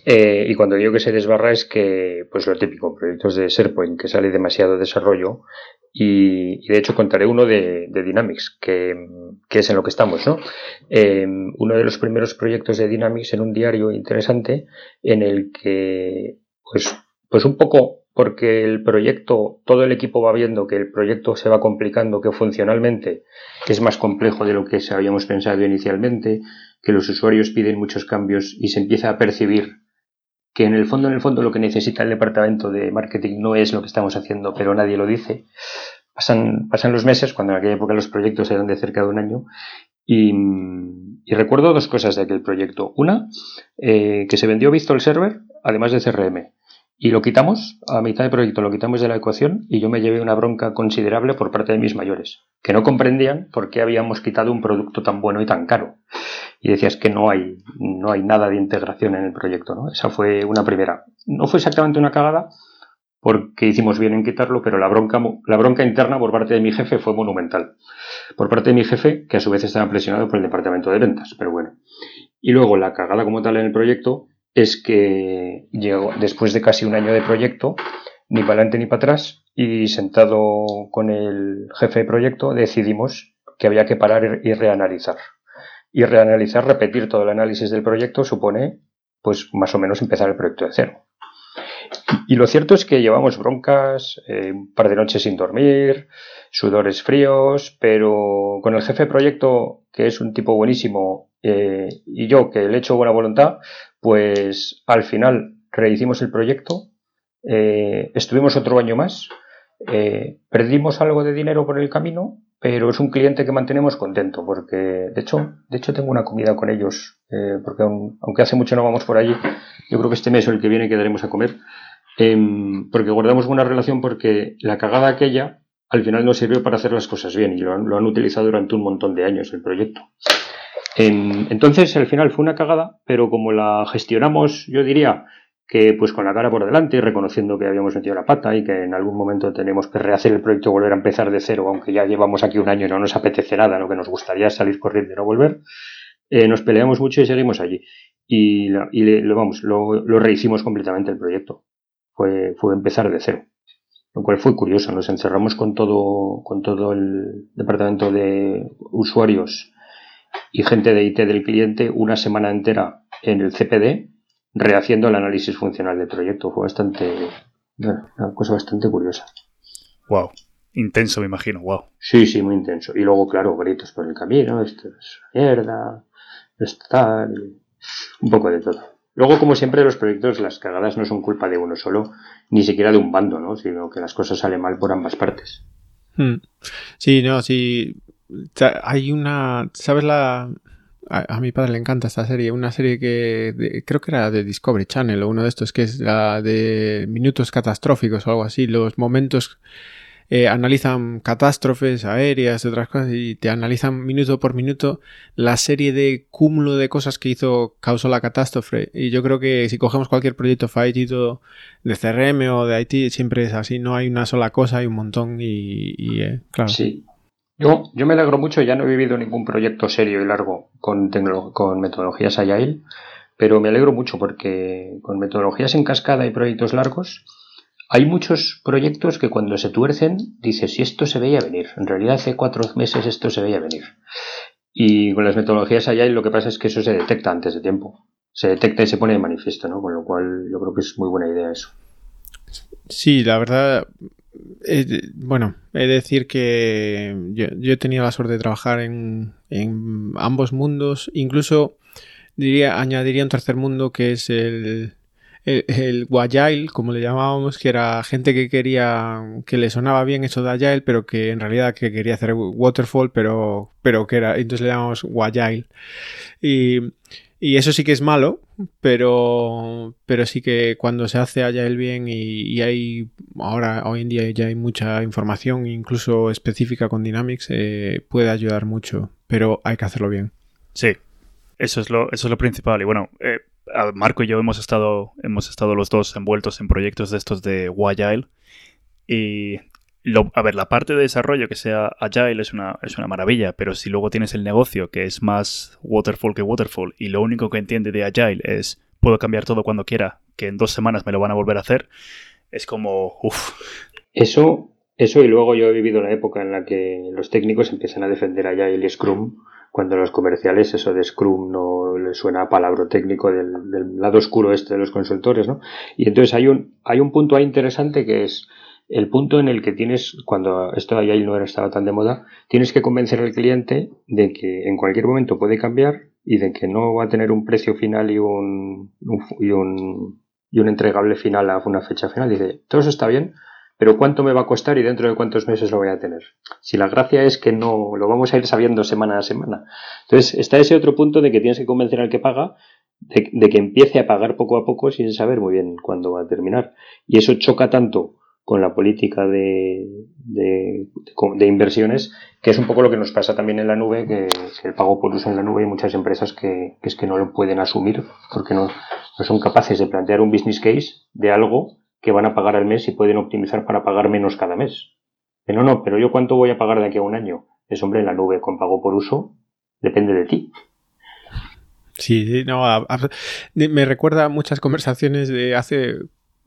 Eh, y cuando digo que se desbarra es que, pues lo típico, proyectos de SharePoint, que sale demasiado desarrollo. Y, de hecho contaré uno de, Dynamics, que, es en lo que estamos, ¿no? Eh, uno de los primeros proyectos de Dynamics en un diario interesante en el que, pues, pues un poco porque el proyecto, todo el equipo va viendo que el proyecto se va complicando, que funcionalmente es más complejo de lo que habíamos pensado inicialmente, que los usuarios piden muchos cambios y se empieza a percibir que en el fondo, en el fondo, lo que necesita el departamento de marketing no es lo que estamos haciendo, pero nadie lo dice. Pasan, pasan los meses, cuando en aquella época los proyectos eran de cerca de un año, y, recuerdo dos cosas de aquel proyecto. Una, eh, que se vendió visto el Server, además de CRM. Y lo quitamos, a mitad de proyecto lo quitamos de la ecuación y yo me llevé una bronca considerable por parte de mis mayores, que no comprendían por qué habíamos quitado un producto tan bueno y tan caro. Y decías que no hay, no hay nada de integración en el proyecto, ¿no? Esa fue una primera. No fue exactamente una cagada, porque hicimos bien en quitarlo, pero la bronca, la bronca interna por parte de mi jefe fue monumental. Por parte de mi jefe, que a su vez estaba presionado por el departamento de ventas, pero bueno. Y luego la cagada como tal en el proyecto es que llegó después de casi un año de proyecto, ni para adelante ni para atrás, y sentado con el jefe de proyecto decidimos que había que parar y reanalizar. Y reanalizar, repetir todo el análisis del proyecto supone, pues más o menos empezar el proyecto de cero. Y lo cierto es que llevamos broncas, eh, un par de noches sin dormir, sudores fríos, pero con el jefe de proyecto, que es un tipo buenísimo, eh, y yo, que le echo buena voluntad, pues al final rehicimos el proyecto, eh, estuvimos otro año más, eh, perdimos algo de dinero por el camino, pero es un cliente que mantenemos contento, porque de hecho, de hecho tengo una comida con ellos, eh, porque aunque hace mucho no vamos por allí, yo creo que este mes o el que viene quedaremos a comer, em, porque guardamos buena relación porque la cagada aquella al final nos sirvió para hacer las cosas bien y lo han utilizado durante un montón de años el proyecto entonces, al final fue una cagada, pero como la gestionamos, yo diría que pues con la cara por delante, reconociendo que habíamos metido la pata y que en algún momento tenemos que rehacer el proyecto, volver a empezar de cero, aunque ya llevamos aquí un año y no nos apetece nada, lo que nos gustaría es salir corriendo y no volver, eh, nos peleamos mucho y seguimos allí. Y, lo, vamos, lo, rehicimos completamente el proyecto. fue, fue empezar de cero. Lo cual fue curioso. Nos encerramos con todo, con todo el departamento de usuarios y gente de IT del cliente una semana entera en el CPD rehaciendo el análisis funcional del proyecto. Fue bastante, una cosa bastante curiosa. Wow. Intenso, me imagino, wow. Sí, sí, muy intenso. Y luego, claro, gritos por el camino, esto es mierda, esto tal, un poco de todo. Luego, como siempre, los proyectos, las cagadas no son culpa de uno solo, ni siquiera de un bando, ¿no? Sino que las cosas salen mal por ambas partes. Hmm. Sí, no, sí. Hay una. ¿Sabes la.? A, mi padre le encanta esta serie, una serie que creo que era de Discovery Channel o uno de estos, que es la de minutos catastróficos o algo así, los momentos eh, analizan catástrofes aéreas, otras cosas, y te analizan minuto por minuto la serie de cúmulo de cosas que hizo, causó la catástrofe. Y yo creo que si cogemos cualquier proyecto fallido de CRM o de IT, siempre es así, no hay una sola cosa, hay un montón y, eh, claro. Sí. Yo, yo me alegro mucho, ya no he vivido ningún proyecto serio y largo con, metodologías Agile, pero me alegro mucho porque con metodologías en cascada y proyectos largos, hay muchos proyectos que cuando se tuercen dices, si esto se veía venir, en realidad hace cuatro meses esto se veía venir. Y con las metodologías allá lo que pasa es que eso se detecta antes de tiempo. Se detecta y se pone de manifiesto, ¿no? Con lo cual yo creo que es muy buena idea eso. Sí, la verdad, bueno, he de decir que yo, he tenido la suerte de trabajar en, en ambos mundos, incluso diría, añadiría un tercer mundo que es el, el, como le llamábamos, que era gente que quería, que le sonaba bien eso de Agile, pero que en realidad que quería hacer Waterfall, pero, pero que era, entonces le llamamos Agile. Y, y eso sí que es malo, pero, pero sí que cuando se hace Agile bien y, hay, ahora, hoy en día ya hay mucha información, incluso específica con Dynamics, eh, puede ayudar mucho, pero hay que hacerlo bien. Sí, eso es lo, eso es lo principal. Y bueno, eh, Marco y yo hemos estado, hemos estado los dos envueltos en proyectos de estos de Agile. Y a ver, la parte de desarrollo que sea Agile es una, es una maravilla, pero si luego tienes el negocio que es más waterfall que waterfall y lo único que entiende de Agile es puedo cambiar todo cuando quiera, que en dos semanas me lo van a volver a hacer, es como, uff. Eso, eso y luego yo he vivido la época en la que los técnicos empiezan a defender Agile y Scrum cuando los comerciales eso de Scrum no les suena a palabra técnico del, lado oscuro este de los consultores, ¿no? Y entonces hay un, hay un punto ahí interesante que es el punto en el que tienes, cuando esto de ahí no estaba tan de moda, tienes que convencer al cliente de que en cualquier momento puede cambiar y de que no va a tener un precio final y un, y un, y un entregable final a una fecha final. Dice, todo eso está bien, pero ¿cuánto me va a costar y dentro de cuántos meses lo voy a tener? Si la gracia es que no lo vamos a ir sabiendo semana a semana. Entonces está ese otro punto de que tienes que convencer al que paga de, que empiece a pagar poco a poco sin saber muy bien cuándo va a terminar. Y eso choca tanto con la política de, de, inversiones, que es un poco lo que nos pasa también en la nube, que, el pago por uso en la nube hay muchas empresas que, que es que no lo pueden asumir porque no, no son capaces de plantear un business case de algo que van a pagar al mes y pueden optimizar para pagar menos cada mes. Pero no, pero yo cuánto voy a pagar de aquí a un año. Es hombre, en la nube con pago por uso depende de ti. Sí, no, me recuerda muchas conversaciones de hace,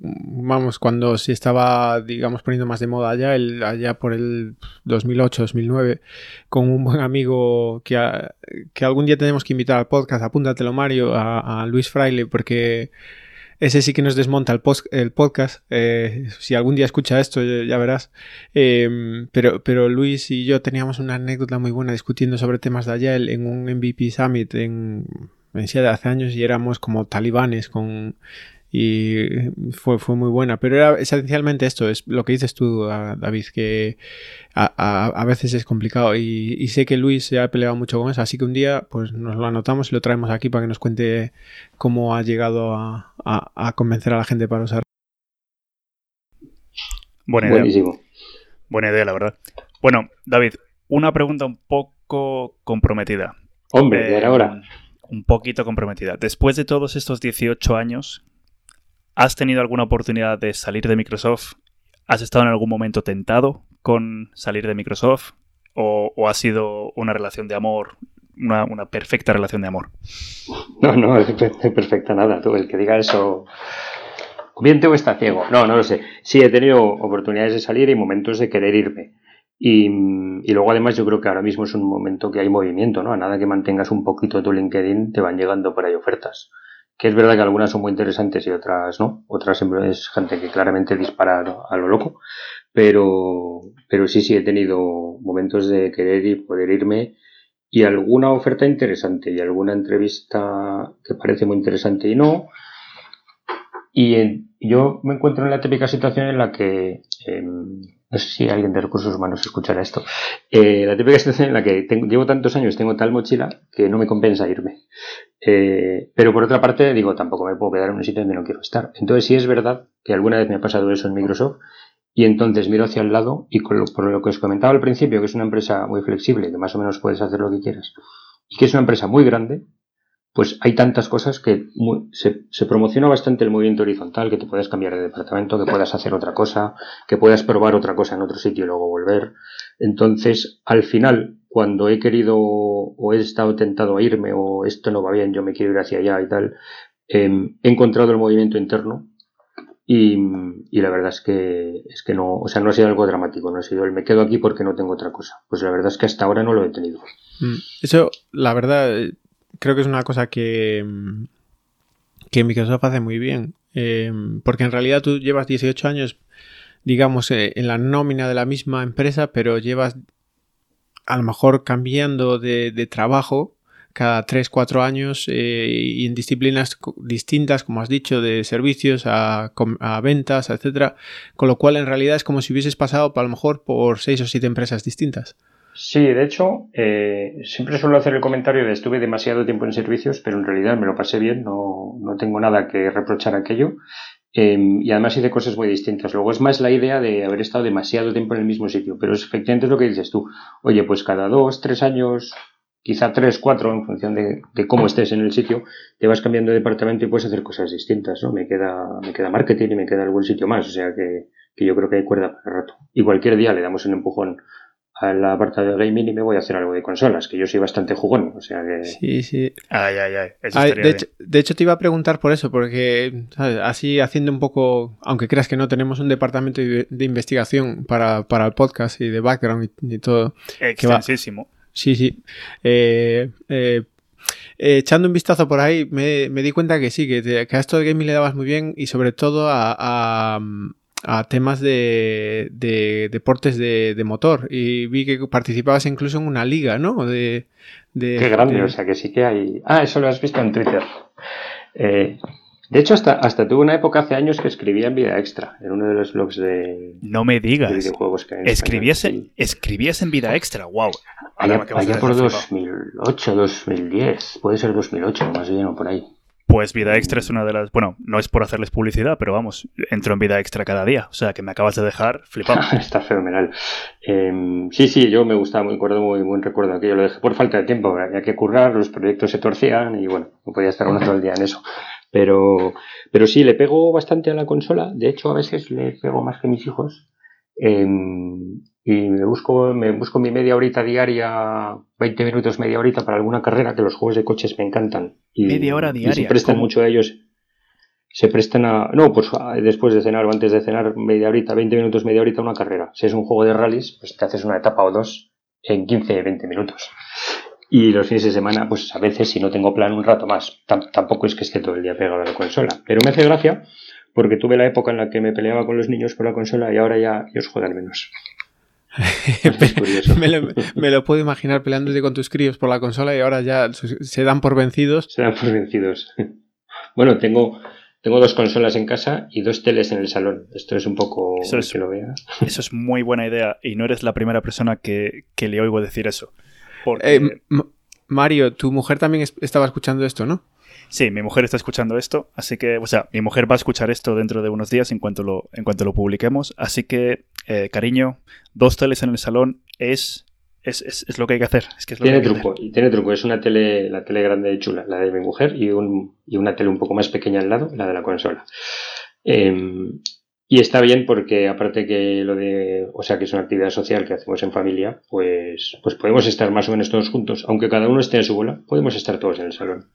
vamos, cuando se estaba, digamos, poniendo más de moda allá, el, allá por el 2008-2009, con un buen amigo que, que algún día tenemos que invitar al podcast, apúntatelo Mario, a, Luis Fraile, porque ese sí que nos desmonta el, el podcast. Eh, si algún día escucha esto, ya, verás. Em, pero, pero Luis y yo teníamos una anécdota muy buena discutiendo sobre temas de Agile en un MVP Summit en, en hace años y éramos como talibanes con y fue, fue muy buena. Pero era esencialmente esto, es lo que dices tú, David, que a, veces es complicado y, sé que Luis se ha peleado mucho con eso, así que un día pues nos lo anotamos y lo traemos aquí para que nos cuente cómo ha llegado a, convencer a la gente para usar. Buena idea. Buenísimo. Buena idea, la verdad. Bueno, David, una pregunta un poco comprometida. Hombre, eh, ahora. Un poquito comprometida. Después de todos estos 18 años ¿Has tenido alguna oportunidad de salir de Microsoft? ¿Has estado en algún momento tentado con salir de Microsoft? ¿O, ha sido una relación de amor, una, perfecta relación de amor? No, no, perfecta nada. Tú, el que diga eso o bien tengo está ciego. No, no lo sé. Sí, he tenido oportunidades de salir y momentos de querer irme. Y, y, luego además yo creo que ahora mismo es un momento que hay movimiento, ¿no? A nada que mantengas un poquito tu LinkedIn, te van llegando por ahí ofertas. Que es verdad que algunas son muy interesantes y otras no. Otras es gente que claramente dispara a lo loco. Pero, pero sí, sí he tenido momentos de querer y poder irme y alguna oferta interesante y alguna entrevista que parece muy interesante y no. Y yo me encuentro en la típica situación en la que, em, no sé si alguien de recursos humanos escuchará esto, eh, la típica situación en la que llevo tantos años, tengo tal mochila que no me compensa irme. Eh, pero por otra parte, digo, tampoco me puedo quedar en un sitio donde no quiero estar. Entonces, sí es verdad que alguna vez me ha pasado eso en Microsoft y entonces miro hacia el lado y por lo que os comentaba al principio, que es una empresa muy flexible, que más o menos puedes hacer lo que quieras, y que es una empresa muy grande, pues hay tantas cosas que se, se, promociona bastante el movimiento horizontal, que te puedas cambiar de departamento, que puedas hacer otra cosa, que puedas probar otra cosa en otro sitio y luego volver. Entonces, al final, cuando he querido o he estado tentado a irme o esto no va bien, yo me quiero ir hacia allá y tal, em, he encontrado el movimiento interno y, y, la verdad es que, es que no, o sea, no ha sido algo dramático, no ha sido el me quedo aquí porque no tengo otra cosa. Pues la verdad es que hasta ahora no lo he tenido. Mm, eso, la verdad, creo que es una cosa que, que Microsoft hace muy bien. Eh, porque en realidad tú llevas 18 años, digamos, eh, en la nómina de la misma empresa, pero llevas a lo mejor cambiando de, trabajo cada 3, 4 años eh, y en disciplinas distintas, como has dicho, de servicios a, a, ventas, etcétera. Con lo cual, en realidad es como si hubieses pasado, a lo mejor, por 6 o 7 empresas distintas. Sí, de hecho, eh, siempre suelo hacer el comentario de estuve demasiado tiempo en servicios, pero en realidad me lo pasé bien, no, no tengo nada que reprochar aquello. Eh, y además hice cosas muy distintas. Luego es más la idea de haber estado demasiado tiempo en el mismo sitio, pero es, efectivamente lo que dices tú. Oye, pues cada dos, tres años quizá tres, cuatro, en función de, cómo estés en el sitio, te vas cambiando de departamento y puedes hacer cosas distintas, ¿no? Me queda, me queda marketing y me queda algún sitio más, o sea que, que yo creo que hay cuerda para el rato. Y cualquier día le damos un empujón a la parte de gaming y me voy a hacer algo de consolas, que yo soy bastante jugón, o sea que... Sí, sí. Ay, ay, ay. de, hecho, de, hecho, te iba a preguntar por eso, porque así haciendo un poco, aunque creas que no tenemos un departamento de, investigación para, para, el podcast y de background y, todo. Extensísimo. Sí, sí. Eh, eh, eh, echando un vistazo por ahí, me, di cuenta que sí, que, a esto de gaming le dabas muy bien y sobre todo a, temas de, deportes de, motor. Y vi que participabas incluso en una liga, ¿no? De, Qué grande, o sea que sí que hay. Ah, eso lo has visto en Twitter. De hecho, hasta, hasta tuve una época hace años que escribía en Vida Extra, en uno de los blogs de, no me digas. videojuegos que hay en ¿Escribías, ¿Escribías en Vida Extra? ¡Wow! Allá, por 2008, 2010, puede ser 2008, más bien o por ahí. Pues Vida Extra es una de las. Bueno, no es por hacerles publicidad, pero vamos, entro en Vida Extra cada día. O sea, que me acabas de dejar flipado. Está fenomenal. Em, sí, sí, yo me gustaba, muy acuerdo, muy buen recuerdo aquello. Lo dejé por falta de tiempo, había que currar, los proyectos se torcían y bueno, no podía estar uno todo el día en eso. Pero, pero sí, le pego bastante a la consola. De hecho, a veces le pego más que mis hijos. Em, y me busco, me busco mi media horita diaria, 20 minutos, media horita para alguna carrera, que los juegos de coches me encantan. Y, media hora diaria. se prestan mucho a ellos. Se prestan a. No, pues después de cenar o antes de cenar, media horita, 20 minutos, media horita una carrera. Si es un juego de rallies, pues te haces una etapa o dos en 15, 20 minutos. Y los fines de semana, pues a veces, si no tengo plan, un rato más. tampoco es que esté todo el día pegado a la consola. Pero me hace gracia porque tuve la época en la que me peleaba con los niños por la consola y ahora ya ellos juegan menos. me, lo, me, lo, puedo imaginar peleándote con tus críos por la consola y ahora ya se dan por vencidos. Se dan por vencidos. Bueno, tengo, tengo dos consolas en casa y dos teles en el salón. Esto es un poco eso que lo vea. Eso es muy buena idea y no eres la primera persona que, que le oigo decir eso. Eh, Mario, tu mujer también estaba escuchando esto, ¿no? Sí, mi mujer está escuchando esto, así que, o sea, mi mujer va a escuchar esto dentro de unos días en cuanto lo, en cuanto lo publiquemos. Así que, eh, cariño, dos teles en el salón es, es, lo que hay que hacer. Es que tiene truco, y tiene truco. Es una tele, la tele grande y chula, la de mi mujer, y, un, y una tele un poco más pequeña al lado, la de la consola. Em, y está bien porque aparte que lo de, o sea, que es una actividad social que hacemos en familia, pues, pues podemos estar más o menos todos juntos, aunque cada uno esté en su bola, podemos estar todos en el salón.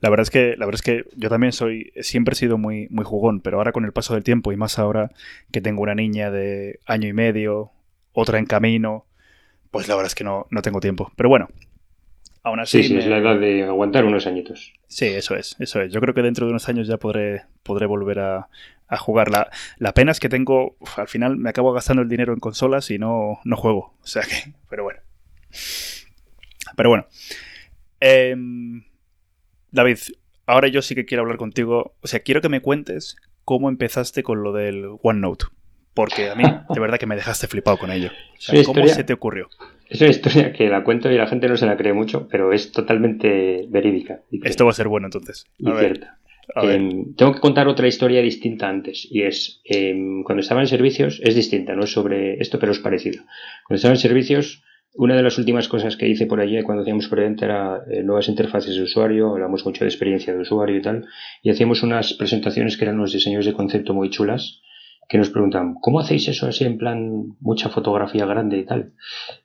La verdad es que, la verdad es que yo también soy, siempre he sido muy, muy jugón, pero ahora con el paso del tiempo y más ahora que tengo una niña de año y medio, otra en camino, pues la verdad es que no, no tengo tiempo. Pero bueno, aún así. Sí, sí, es la edad de aguantar unos añitos. Sí, eso es, eso es. Yo creo que dentro de unos años ya podré, podré volver a, a jugar. La, la, pena es que tengo, al final me acabo gastando el dinero en consolas y no, no juego. O sea que, pero bueno. Pero bueno. Eh, David, ahora yo sí que quiero hablar contigo. O sea, quiero que me cuentes cómo empezaste con lo del OneNote. Porque a mí, de verdad que me dejaste flipado con ello. O sea, ¿Cómo historia, se te ocurrió? Es una historia que la cuento y la gente no se la cree mucho, pero es totalmente verídica. Esto va a ser bueno entonces. A y ver. cierta. Eh, tengo que contar otra historia distinta antes, y es eh, cuando estaba en servicios, es distinta, no es sobre esto, pero es parecido. Cuando estaba en servicios, una de las últimas cosas que hice por allí cuando hacíamos Prevent era eh, nuevas interfaces de usuario, hablamos mucho de experiencia de usuario y tal, y hacíamos unas presentaciones que eran unos diseños de concepto muy chulas, que nos preguntaban, ¿cómo hacéis eso así en plan mucha fotografía grande y tal?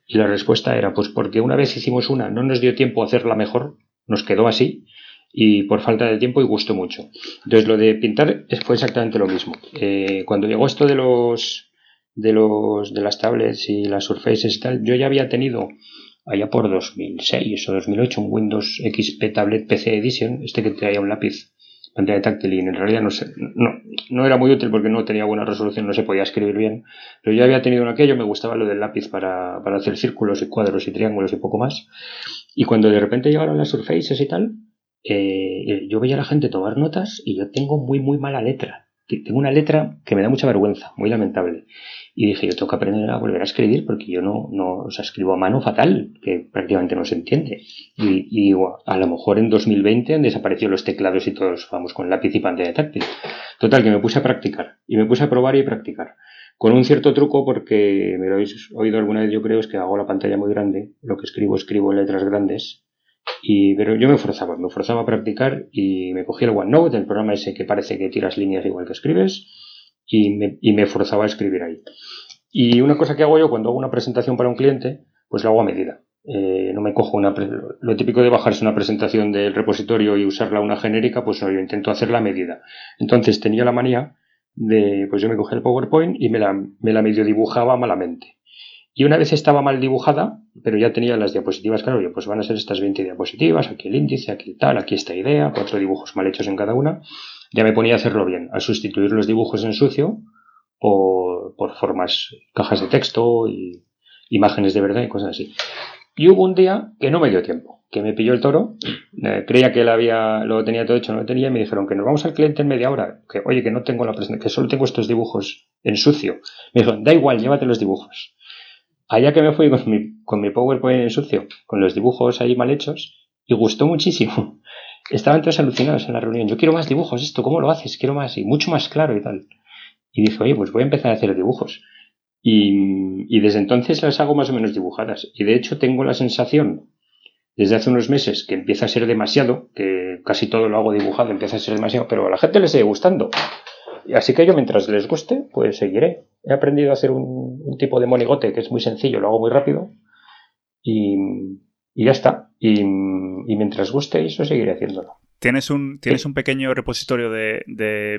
Y la respuesta era, pues porque una vez hicimos una, no nos dio tiempo a hacerla mejor, nos quedó así, y por falta de tiempo y gustó mucho. Entonces lo de pintar fue exactamente lo mismo. Eh, cuando llegó esto de los de los de las tablets y las Surfaces y tal, yo ya había tenido allá por 2006 o 2008 un Windows XP Tablet PC Edition, este que traía un lápiz pantalla táctil y en realidad no, no, no, era muy útil porque no tenía buena resolución, no se podía escribir bien, pero yo había tenido en aquello, me gustaba lo del lápiz para, para hacer círculos y cuadros y triángulos y poco más. Y cuando de repente llegaron las Surfaces y tal, eh, yo veía a la gente tomar notas y yo tengo muy, muy mala letra. Tengo una letra que me da mucha vergüenza, muy lamentable. Y dije, yo tengo que aprender a volver a escribir porque yo no, no o sea, escribo a mano fatal, que prácticamente no se entiende. Y, y a lo mejor en 2020 han desaparecido los teclados y todos vamos con lápiz y pantalla táctil. Total, que me puse a practicar. Y me puse a probar y practicar. Con un cierto truco, porque me lo habéis oído alguna vez, yo creo, es que hago la pantalla muy grande. Lo que escribo, escribo en letras grandes. Y, pero yo me forzaba, me forzaba a practicar y me cogí el OneNote, el programa ese que parece que tiras líneas igual que escribes y me, y me forzaba a escribir ahí. Y una cosa que hago yo cuando hago una presentación para un cliente, pues lo hago a medida. Eh, no me cojo una. Lo típico de bajarse una presentación del repositorio y usarla una genérica, pues no, yo intento hacerla a medida. Entonces tenía la manía de. Pues yo me cogía el PowerPoint y me la, me la medio dibujaba malamente. Y una vez estaba mal dibujada, pero ya tenía las diapositivas, claro, yo, pues van a ser estas 20 diapositivas, aquí el índice, aquí tal, aquí esta idea, cuatro dibujos mal hechos en cada una ya me ponía a hacerlo bien, a sustituir los dibujos en sucio por, por formas, cajas de texto y imágenes de verdad y cosas así. Y hubo un día que no me dio tiempo, que me pilló el toro, eh, creía que lo tenía todo hecho, no lo tenía, y me dijeron que nos vamos al cliente en media hora, que oye, que no tengo la presentación, que solo tengo estos dibujos en sucio. Me dijeron, da igual, llévate los dibujos. Allá que me fui con mi, con mi PowerPoint en sucio, con los dibujos ahí mal hechos, y gustó muchísimo. Estaban todos alucinados en la reunión. Yo quiero más dibujos, esto, ¿cómo lo haces? Quiero más, y mucho más claro y tal. Y dije, oye, pues voy a empezar a hacer dibujos. Y, y desde entonces las hago más o menos dibujadas. Y de hecho tengo la sensación, desde hace unos meses, que empieza a ser demasiado, que casi todo lo hago dibujado, empieza a ser demasiado, pero a la gente le sigue gustando. Así que yo, mientras les guste, pues seguiré. He aprendido a hacer un, un tipo de monigote que es muy sencillo, lo hago muy rápido. Y, y ya está. Y, y mientras guste eso, seguiré haciéndolo. ¿Tienes un, ¿tienes un pequeño repositorio de, de,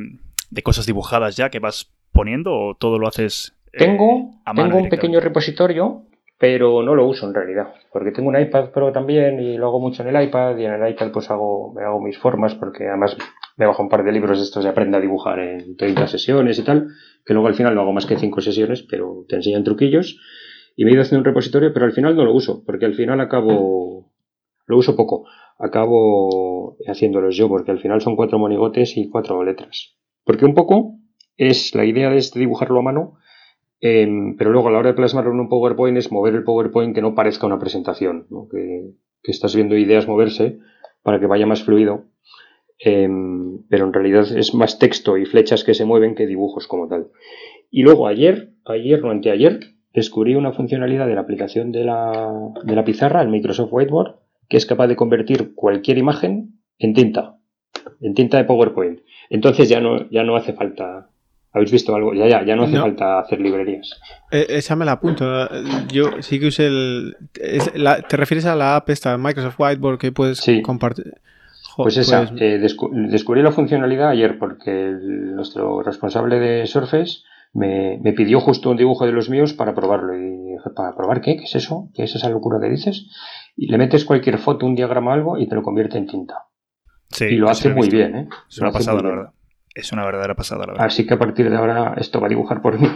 de, cosas dibujadas ya que vas poniendo o todo lo haces eh, tengo, a mano Tengo un pequeño repositorio, pero no lo uso en realidad, porque tengo un iPad Pro también y lo hago mucho en el iPad y en el iPad pues hago, me hago mis formas porque además me bajo un par de libros de estos de aprende a dibujar en 30 sesiones y tal, que luego al final no hago más que 5 sesiones, pero te enseñan truquillos. Y me he ido haciendo un repositorio, pero al final no lo uso, porque al final acabo, lo uso poco, acabo haciéndolos yo, porque al final son cuatro monigotes y cuatro letras. Porque un poco es la idea de este dibujarlo a mano, eh, pero luego a la hora de plasmarlo en un PowerPoint es mover el PowerPoint que no parezca una presentación, que, estás viendo ideas moverse para que vaya más fluido, eh, pero en realidad es más texto y flechas que se mueven que dibujos como tal. Y luego ayer, ayer o anteayer, descubrí una funcionalidad de la aplicación de la, de la pizarra, el Microsoft Whiteboard, que es capaz de convertir cualquier imagen en tinta, en tinta de PowerPoint. Entonces ya no, ya no hace falta. ¿Habéis visto algo? Ya, ya, ya no hace no. falta hacer librerías. Eh, esa me la apunto. Yo sí que usé el. La, ¿Te refieres a la app esta, Microsoft Whiteboard, que puedes sí. compartir? pues esa, pues eh, descubrí la funcionalidad ayer porque nuestro responsable de Surface me, me, pidió justo un dibujo de los míos para probarlo. Y dije, ¿para probar qué? ¿Qué es eso? ¿Qué es esa locura que dices? Y le metes cualquier foto, un diagrama algo y te lo convierte en tinta. Sí, y lo hace muy bien, ¿eh? Es una pasada, la verdad. Es una verdadera pasada, la verdad. Así que a partir de ahora esto va a dibujar por mí.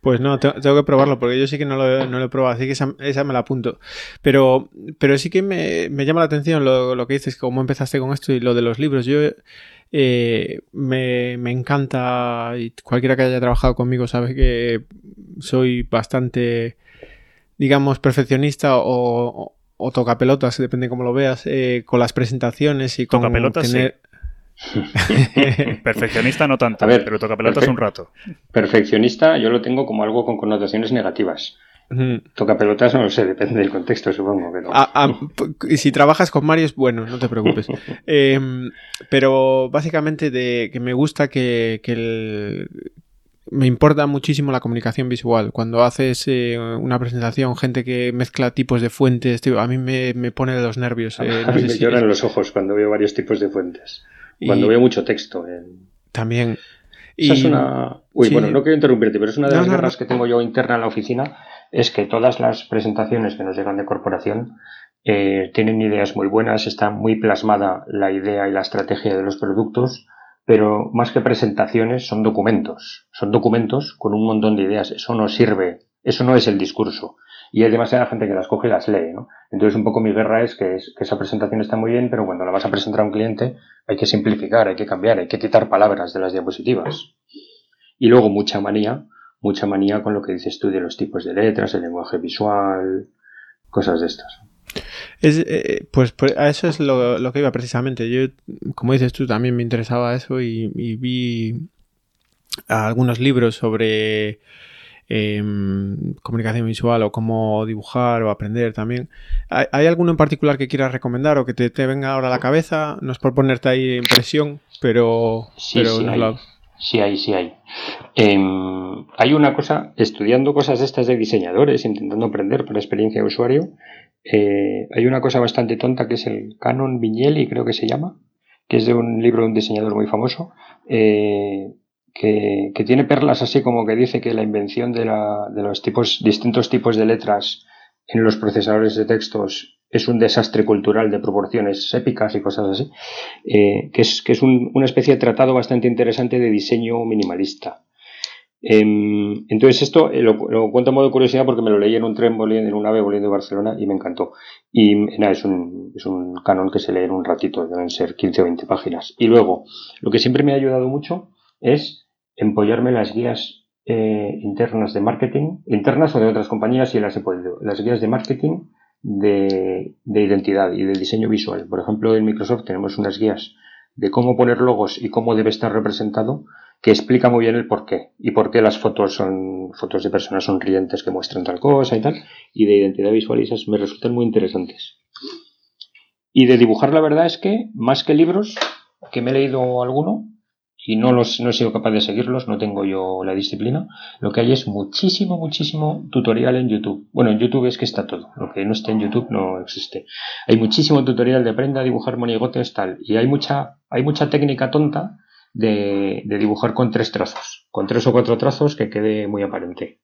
Pues no, tengo que probarlo porque yo sí que no lo, no lo he probado, así que esa, me la apunto. Pero, pero sí que me, llama la atención lo, lo, que dices, cómo empezaste con esto y lo de los libros. Yo eh, me, encanta, y cualquiera que haya trabajado conmigo sabe que soy bastante, digamos, perfeccionista o, o, toca pelotas, depende cómo lo veas, eh, con las presentaciones y con tener... Perfeccionista no tanto, pero toca pelotas un rato. Perfeccionista yo lo tengo como algo con connotaciones negativas. Toca pelotas, no lo sé, depende del contexto, supongo. Pero... Ah, ah, si trabajas con Mario es bueno, no te preocupes. Em, pero básicamente de que me gusta que, me importa muchísimo la comunicación visual. Cuando haces eh, una presentación, gente que mezcla tipos de fuentes, a mí me, pone de los nervios. Eh, a mí me lloran los ojos cuando veo varios tipos de fuentes. Cuando veo mucho texto. También. Esa es una. Uy, bueno, no quiero interrumpirte, pero es una de las guerras que tengo yo interna en la oficina es que todas las presentaciones que nos llegan de corporación eh, tienen ideas muy buenas, está muy plasmada la idea y la estrategia de los productos, pero más que presentaciones son documentos, son documentos con un montón de ideas, eso no sirve, eso no es el discurso. Y hay demasiada gente que las coge y las lee, ¿no? Entonces un poco mi guerra es que, es que esa presentación está muy bien, pero cuando la vas a presentar a un cliente hay que simplificar, hay que cambiar, hay que quitar palabras de las diapositivas. Y luego mucha manía mucha manía con lo que dices tú de los tipos de letras, el lenguaje visual, cosas de estas. Es, eh, pues, pues, a eso es lo, que iba precisamente. Yo, como dices tú, también me interesaba eso y, vi algunos libros sobre em, comunicación visual o cómo dibujar o aprender también. ¿Hay, alguno en particular que quieras recomendar o que te, venga ahora a la cabeza? No es por ponerte ahí impresión, pero, sí, sí, Sí hay, sí hay. Em, hay una cosa, estudiando cosas estas de diseñadores, intentando aprender por experiencia de usuario, eh, hay una cosa bastante tonta que es el Canon Vignelli, creo que se llama, que es de un libro de un diseñador muy famoso, eh, que, tiene perlas así como que dice que la invención de, la, de los tipos, distintos tipos de letras en los procesadores de textos es un desastre cultural de proporciones épicas y cosas así, eh, que es, que es una especie de tratado bastante interesante de diseño minimalista. Em, entonces esto eh, lo, cuento a modo de curiosidad porque me lo leí en un tren volviendo, en un ave volviendo de Barcelona y me encantó. Y nada, es un, es un canon que se lee en un ratito, deben ser 15 o 20 páginas. Y luego, lo que siempre me ha ayudado mucho es empollarme las guías eh, internas de marketing, internas o de otras compañías y las he podido. Las guías de marketing de, identidad y de diseño visual. Por ejemplo, en Microsoft tenemos unas guías de cómo poner logos y cómo debe estar representado que explica muy bien el por qué y por qué las fotos son fotos de personas sonrientes que muestran tal cosa y tal y de identidad visual y esas me resultan muy interesantes. Y de dibujar la verdad es que más que libros, que me he leído alguno, y no, los, no he sido capaz de seguirlos, no tengo yo la disciplina. Lo que hay es muchísimo, muchísimo tutorial en YouTube. Bueno, en YouTube es que está todo. Lo que no esté en YouTube no existe. Hay muchísimo tutorial de aprenda a dibujar monigotes tal. Y hay mucha, hay mucha técnica tonta de, dibujar con tres trazos. Con tres o cuatro trazos que quede muy aparente.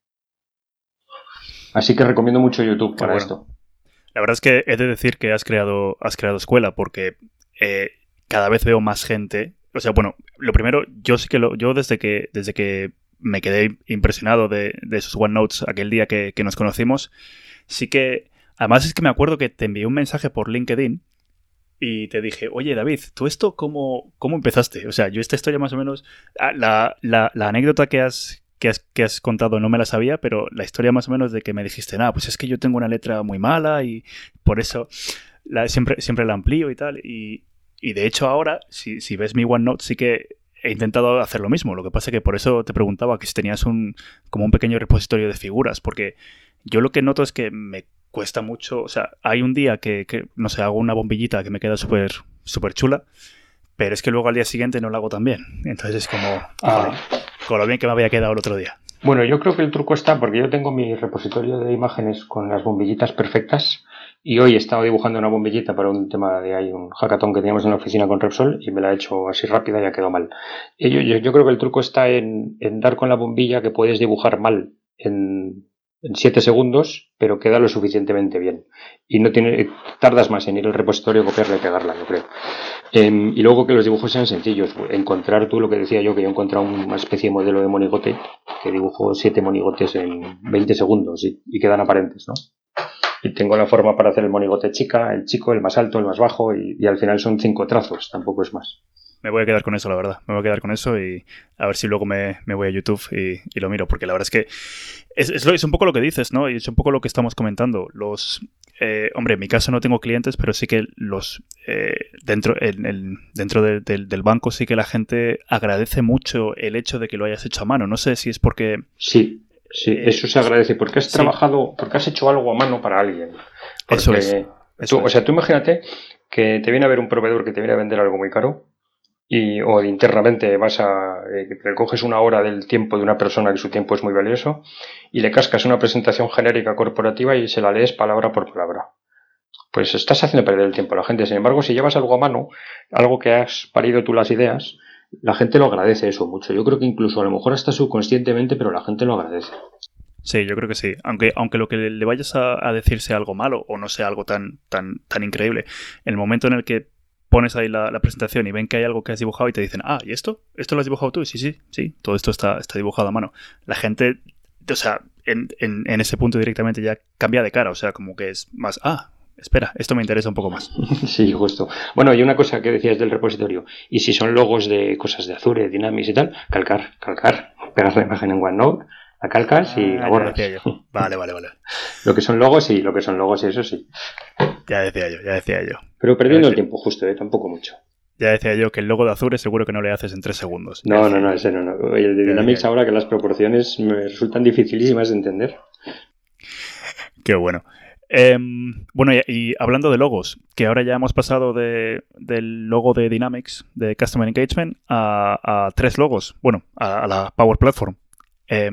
Así que recomiendo mucho YouTube para esto. La verdad es que he de decir que has creado, has creado escuela porque eh, cada vez veo más gente o sea, bueno, lo primero, yo sí que lo, yo desde que, desde que me quedé impresionado de, de esos OneNotes aquel día que, nos conocimos, sí que, además es que me acuerdo que te envié un mensaje por LinkedIn y te dije, oye David, ¿tú esto cómo, cómo empezaste? O sea, yo esta historia más o menos, ah, la, la, anécdota que has, que has, que has, contado no me la sabía, pero la historia más o menos de que me dijiste, nada, pues es que yo tengo una letra muy mala y por eso siempre, siempre la amplío y tal. Y, y de hecho ahora, si, si ves mi OneNote, sí que he intentado hacer lo mismo. Lo que pasa es que por eso te preguntaba que si tenías un como un pequeño repositorio de figuras, porque yo lo que noto es que me cuesta mucho, o sea, hay un día que, no sé, hago una bombillita que me queda súper súper chula, pero es que luego al día siguiente no la hago tan bien. Entonces es como, ah. con lo bien que me había quedado el otro día. Bueno, yo creo que el truco está porque yo tengo mi repositorio de imágenes con las bombillitas perfectas y hoy he estado dibujando una bombillita para un tema de hay un hackathon que teníamos en la oficina con Repsol y me la he hecho así rápida y ha quedado mal. Y yo, yo, yo creo que el truco está en, en, dar con la bombilla que puedes dibujar mal en, en 7 segundos, pero queda lo suficientemente bien. Y no tiene, tardas más en ir al repositorio, copiarla y pegarla, yo creo. Eh, y luego que los dibujos sean sencillos. Encontrar tú lo que decía yo, que yo he encontrado una especie de modelo de monigote que dibujo 7 monigotes en 20 segundos y, y quedan aparentes, ¿no? y tengo la forma para hacer el monigote chica, el chico, el más alto, el más bajo y, y, al final son cinco trazos, tampoco es más. Me voy a quedar con eso, la verdad. Me voy a quedar con eso y a ver si luego me, me voy a YouTube y, y, lo miro, porque la verdad es que es, es, es, un poco lo que dices, ¿no? Y es un poco lo que estamos comentando. Los, eh, hombre, en mi caso no tengo clientes, pero sí que los eh, dentro, en el, dentro de, de, del banco sí que la gente agradece mucho el hecho de que lo hayas hecho a mano. No sé si es porque... Sí, Sí, eso se agradece porque has sí. trabajado, porque has hecho algo a mano para alguien. Porque eso es. Eso tú, es. O sea, tú imagínate que te viene a ver un proveedor que te viene a vender algo muy caro y, o internamente vas a, eh, le coges una hora del tiempo de una persona que su tiempo es muy valioso y le cascas una presentación genérica corporativa y se la lees palabra por palabra. Pues estás haciendo perder el tiempo a la gente. Sin embargo, si llevas algo a mano, algo que has parido tú las ideas, la gente lo agradece eso mucho. Yo creo que incluso a lo mejor hasta subconscientemente, pero la gente lo agradece. Sí, yo creo que sí. Aunque, aunque lo que le vayas a, a decir sea algo malo o no sea algo tan, tan, tan increíble, en el momento en el que pones ahí la, la, presentación y ven que hay algo que has dibujado y te dicen, ah, ¿y esto? ¿Esto lo has dibujado tú? Sí, sí, sí, todo esto está, está dibujado a mano. La gente, o sea, en, en, en ese punto directamente ya cambia de cara, o sea, como que es más, ah, espera, esto me interesa un poco más. Sí, justo. Bueno, y una cosa que decías del repositorio, y si son logos de cosas de Azure, Dynamics y tal, calcar, calcar, pegas la imagen en OneNote, la calcas y ah, la borras. Vale, vale, vale. Lo que son logos, sí, lo que son logos, y eso sí. Ya decía yo, ya decía yo. Pero perdiendo el tiempo justo, ¿eh? tampoco mucho. Ya decía yo que el logo de Azure seguro que no le haces en tres segundos. No, no, no, ese no, no. Oye, el de Dynamics ahora que las proporciones me resultan dificilísimas de entender. Qué bueno. Eh, bueno, y, y, hablando de logos, que ahora ya hemos pasado de, del logo de Dynamics, de Customer Engagement, a, a tres logos. Bueno, a, a la Power Platform. Eh,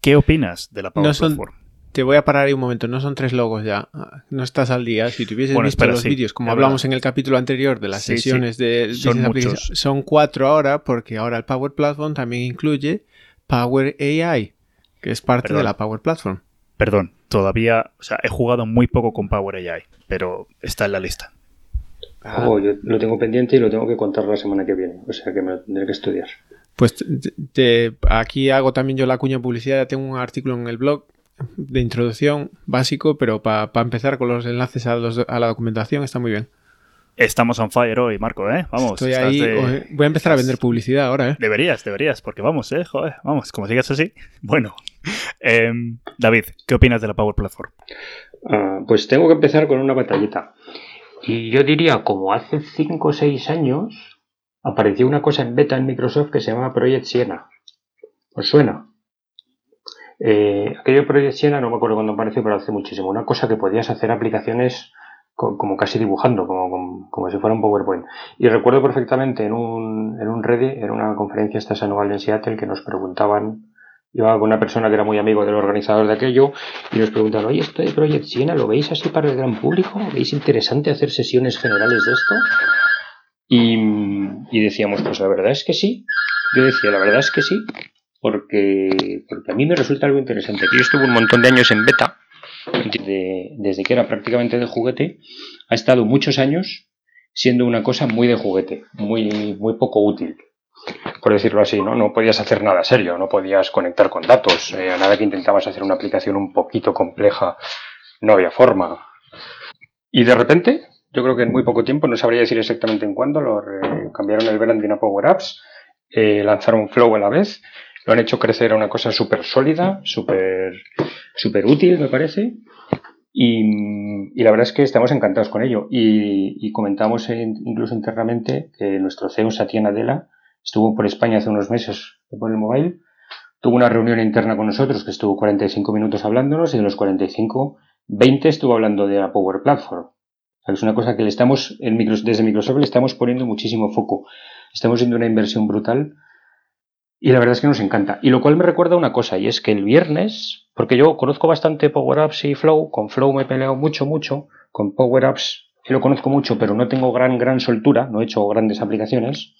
¿Qué opinas de la Power no son, Platform? Te voy a parar ahí un momento, no son tres logos ya. No estás al día. Si tuvieses bueno, visto espera, los sí, vídeos, como hablamos verdad. en el capítulo anterior de las sí, sesiones sí. de son, muchos. son cuatro ahora, porque ahora el Power Platform también incluye Power AI, que es parte Perdón. de la Power Platform. Perdón, todavía, o sea, he jugado muy poco con Power AI, pero está en la lista. Ah. Oh, yo lo tengo pendiente y lo tengo que contar la semana que viene, o sea que me lo tendré que estudiar. Pues te, te, aquí hago también yo la cuña publicidad, tengo un artículo en el blog de introducción básico, pero para pa empezar con los enlaces a, los, a, la documentación está muy bien. Estamos on fire hoy, Marco, ¿eh? Vamos. Estoy ahí. De... Voy a empezar a vender publicidad ahora, ¿eh? Deberías, deberías, porque vamos, ¿eh? Joder, vamos, como sigas así. Bueno. Eh, David, ¿qué opinas de la Power Platform? Uh, pues tengo que empezar con una batallita. Y yo diría, como hace 5 o 6 años, apareció una cosa en beta en Microsoft que se llama Project Siena. ¿Os suena? Eh, aquello Project Siena, no me acuerdo cuándo apareció, pero hace muchísimo. Una cosa que podías hacer aplicaciones como casi dibujando, como, como, si fuera un PowerPoint. Y recuerdo perfectamente en un, en un Reddit, en una conferencia esta anual en Seattle, que nos preguntaban, iba con una persona que era muy amigo del organizador de aquello, y nos preguntaban, oye, esto de Project Siena, ¿lo veis así para el gran público? ¿Veis interesante hacer sesiones generales de esto? Y decíamos, pues la verdad es que sí. Yo decía, la verdad es que sí, porque, porque a mí me resulta algo interesante. Yo estuve un montón de años en beta, desde, que era prácticamente de juguete, ha estado muchos años siendo una cosa muy de juguete, muy, muy poco útil, por decirlo así, ¿no? No podías hacer nada serio, no podías conectar con datos, eh, a nada que intentabas hacer una aplicación un poquito compleja, no había forma. Y de repente, yo creo que en muy poco tiempo, no sabría decir exactamente en cuándo, lo cambiaron el branding a Power Apps, eh, lanzaron Flow a la vez, lo han hecho crecer a una cosa súper sólida, súper súper útil, me parece. Y, la verdad es que estamos encantados con ello. Y, comentamos en, incluso internamente que nuestro CEO, Satya Nadella, estuvo por España hace unos meses por el mobile. Tuvo una reunión interna con nosotros que estuvo 45 minutos hablándonos y de los 45, 20 estuvo hablando de la Power Platform. Es una cosa que le estamos, en Microsoft, desde Microsoft le estamos poniendo muchísimo foco. Estamos haciendo una inversión brutal Y la verdad es que nos encanta. Y lo cual me recuerda una cosa, y es que el viernes, porque yo conozco bastante Power Apps y Flow, con Flow me he peleado mucho, mucho, con Power Apps lo conozco mucho, pero no tengo gran, gran soltura, no he hecho grandes aplicaciones,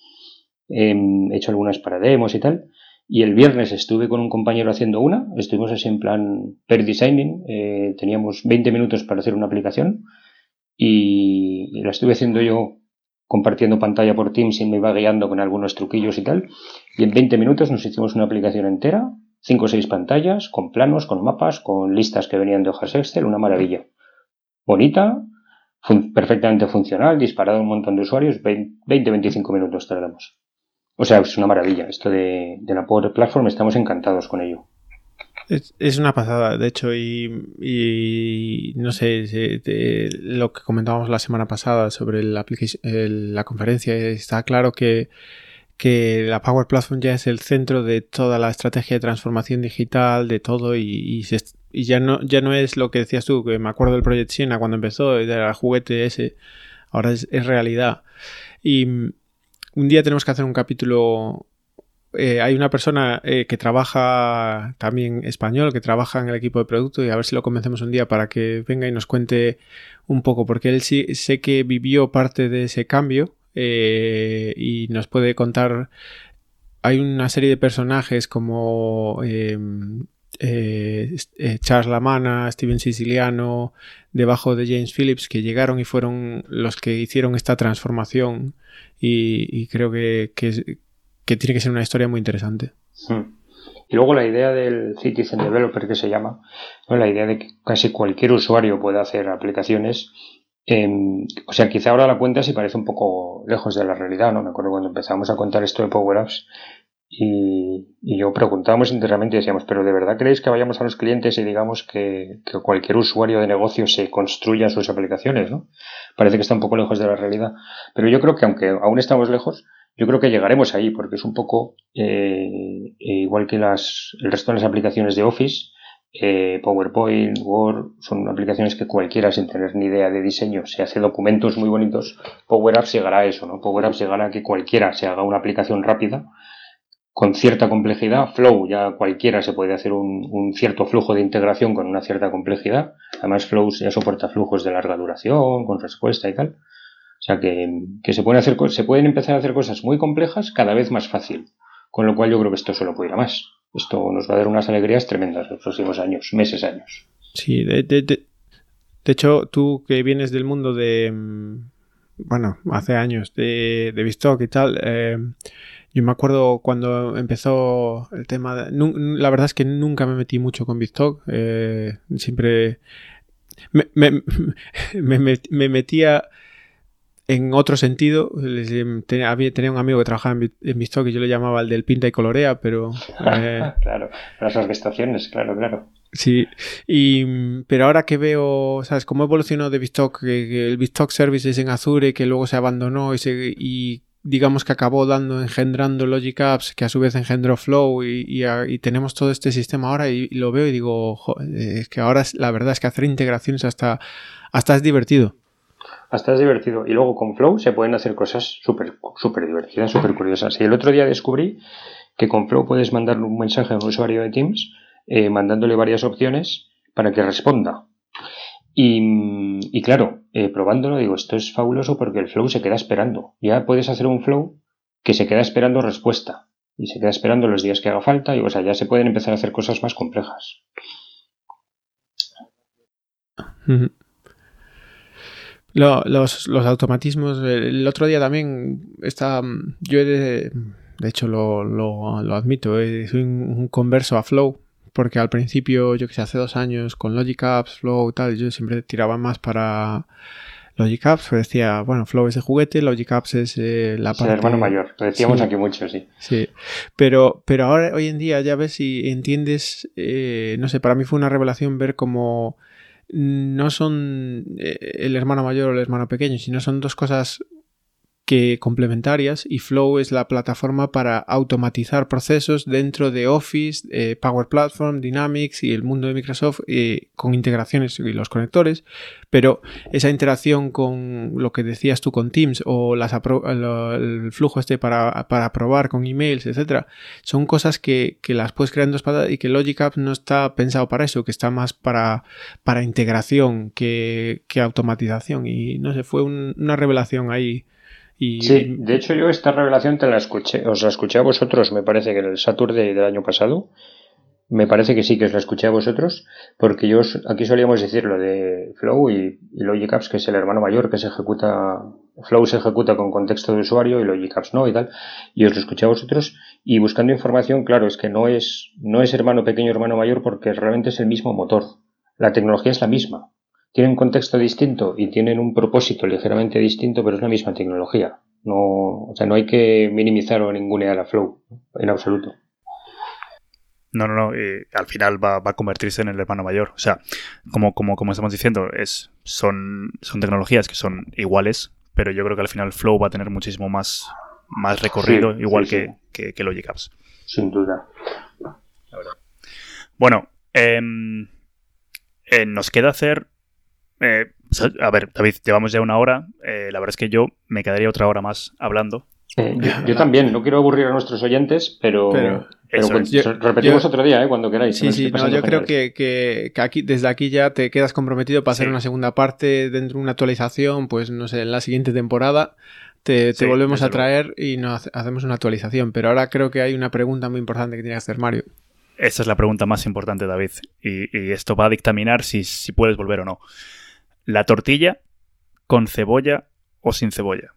em, he hecho algunas para demos y tal. Y el viernes estuve con un compañero haciendo una, estuvimos así en plan per designing, eh, teníamos 20 minutos para hacer una aplicación y la estuve haciendo yo compartiendo pantalla por Teams y me iba guiando con algunos truquillos y tal. Y en 20 minutos nos hicimos una aplicación entera, 5 o 6 pantallas, con planos, con mapas, con listas que venían de hojas Excel, una maravilla. Bonita, perfectamente funcional, disparado a un montón de usuarios, 20-25 minutos tardamos. O sea, es una maravilla. Esto de, de la Power Platform, estamos encantados con ello. Es, una pasada, de hecho, y, no sé, lo que comentábamos la semana pasada sobre la, la conferencia, está claro que, la Power Platform ya es el centro de toda la estrategia de transformación digital, de todo, y, ya, no, ya no es lo que decías tú, que me acuerdo del Project Siena cuando empezó, era el juguete ese, ahora es, es realidad. Y un día tenemos que hacer un capítulo eh, hay una persona eh, que trabaja también español, que trabaja en el equipo de producto y a ver si lo convencemos un día para que venga y nos cuente un poco, porque él sí sé que vivió parte de ese cambio eh, y nos puede contar. Hay una serie de personajes como em, Charles Lamana, Steven Siciliano, debajo de James Phillips, que llegaron y fueron los que hicieron esta transformación y, creo que, que, que tiene que ser una historia muy interesante. Hmm. Y luego la idea del Citizen Developer que se llama, la idea de que casi cualquier usuario pueda hacer aplicaciones. Em, o sea, quizá ahora la cuenta sí parece un poco lejos de la realidad, ¿no? Me acuerdo cuando empezamos a contar esto de Power Apps y, yo preguntábamos internamente y decíamos, pero ¿de verdad creéis que vayamos a los clientes y digamos que, que, cualquier usuario de negocio se construya sus aplicaciones, ¿no? Parece que está un poco lejos de la realidad. Pero yo creo que aunque aún estamos lejos, yo creo que llegaremos ahí porque es un poco eh, igual que el resto de las aplicaciones de Office, eh, PowerPoint, Word, son aplicaciones que cualquiera sin tener ni idea de diseño se hace documentos muy bonitos. Power Apps llegará a eso, ¿no? Power Apps llegará a que cualquiera se haga una aplicación rápida con cierta complejidad. Flow ya cualquiera se puede hacer un, un, cierto flujo de integración con una cierta complejidad. Además Flow ya soporta flujos de larga duración, con respuesta y tal. O sea que, se, pueden hacer, se pueden empezar a hacer cosas muy complejas cada vez más fácil. Con lo cual yo creo que esto solo puede ir a más. Esto nos va a dar unas alegrías tremendas en los próximos años, meses, años. Sí, de, de, de, hecho, tú que vienes del mundo de, mm, bueno, hace años, de, de Bistock y tal, eh, yo me acuerdo cuando empezó el tema, de, la verdad es que nunca me metí mucho con Bistock, eh, siempre me, me, me metía en otro sentido, tenía, un amigo que trabajaba en, en y yo le llamaba el del pinta y colorea, pero... Eh, claro, las orquestaciones, claro, claro. Sí, y, pero ahora que veo, ¿sabes? Cómo evolucionó de Bistock, que, el Bistock Services en Azure, que luego se abandonó y, se, y digamos que acabó dando, engendrando Logic Apps, que a su vez engendró Flow y, y, tenemos todo este sistema ahora y, lo veo y digo, es que ahora la verdad es que hacer integraciones hasta, hasta es divertido hasta es divertido. Y luego con Flow se pueden hacer cosas súper super divertidas, súper curiosas. Y el otro día descubrí que con Flow puedes mandarle un mensaje a un usuario de Teams eh, mandándole varias opciones para que responda. Y, claro, eh, probándolo digo, esto es fabuloso porque el Flow se queda esperando. Ya puedes hacer un Flow que se queda esperando respuesta. Y se queda esperando los días que haga falta y o sea, ya se pueden empezar a hacer cosas más complejas. Los, automatismos, el otro día también está, yo de, de hecho lo, lo, admito, eh, soy un, converso a Flow, porque al principio, yo que sé, hace dos años con Logic Apps, Flow y tal, yo siempre tiraba más para Logic Apps, pues decía, bueno, Flow es de juguete, Logic Apps es eh, la parte... el hermano mayor, lo decíamos aquí mucho, sí. Sí, pero, pero ahora, hoy en día, ya ves si entiendes, eh, no sé, para mí fue una revelación ver cómo no son eh, el hermano mayor o el hermano pequeño, sino son dos cosas que complementarias y Flow es la plataforma para automatizar procesos dentro de Office, eh, Power Platform, Dynamics y el mundo de Microsoft eh, con integraciones y los conectores, pero esa interacción con lo que decías tú con Teams o el flujo este para, para probar con emails, etcétera, son cosas que, las puedes crear en dos patas y que Logic Apps no está pensado para eso, que está más para, para integración que, automatización. Y no sé, fue una revelación ahí Sí, de hecho yo esta revelación te la escuché, os la escuché a vosotros, me parece que en el Saturday del año pasado, me parece que sí que os la escuché a vosotros, porque yo aquí solíamos decir lo de Flow y, Logic Apps, que es el hermano mayor que se ejecuta, Flow se ejecuta con contexto de usuario y Logic Apps no y tal, y os lo escuché a vosotros, y buscando información, claro, es que no es, no es hermano pequeño, hermano mayor, porque realmente es el mismo motor. La tecnología es la misma tienen un contexto distinto y tienen un propósito ligeramente distinto, pero es la misma tecnología. No, o sea, no hay que minimizar o ninguna a Flow, en absoluto. No, no, no. al final va, a convertirse en el hermano mayor. O sea, como, como, como estamos diciendo, es, son, son tecnologías que son iguales, pero yo creo que al final Flow va a tener muchísimo más, más recorrido, igual Que, que, Logic Apps. Sin duda. Bueno, em, eh, nos queda hacer eh, a ver, David, llevamos ya una hora. Eh, la verdad es que yo me quedaría otra hora más hablando. Eh, yo, también, no quiero aburrir a nuestros oyentes, pero, repetimos otro día, cuando queráis. Sí, sí, yo creo que, aquí, desde aquí ya te quedas comprometido para hacer una segunda parte dentro de una actualización, pues no sé, en la siguiente temporada. Te, volvemos a traer y nos hacemos una actualización. Pero ahora creo que hay una pregunta muy importante que tiene que hacer Mario. Esa es la pregunta más importante, David. Y, esto va a dictaminar si, si puedes volver o no. ¿La tortilla con cebolla o sin cebolla?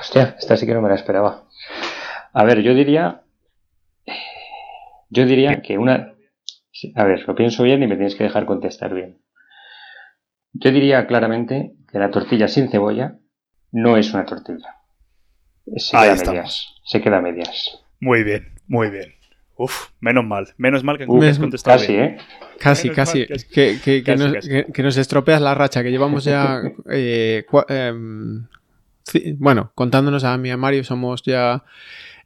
Hostia, esta sí que no me la esperaba. A ver, yo diría. Yo diría que una. A ver, lo pienso bien y me tienes que dejar contestar bien. Yo diría claramente que la tortilla sin cebolla no es una tortilla. Se queda a medias. Se queda medias. Muy bien, muy bien. Uf, menos mal. Menos mal que has contestado Casi, ¿eh? Casi, casi. Que, nos, estropeas la racha, que llevamos ya... Eh, em, bueno, contándonos a mí y a Mario, somos ya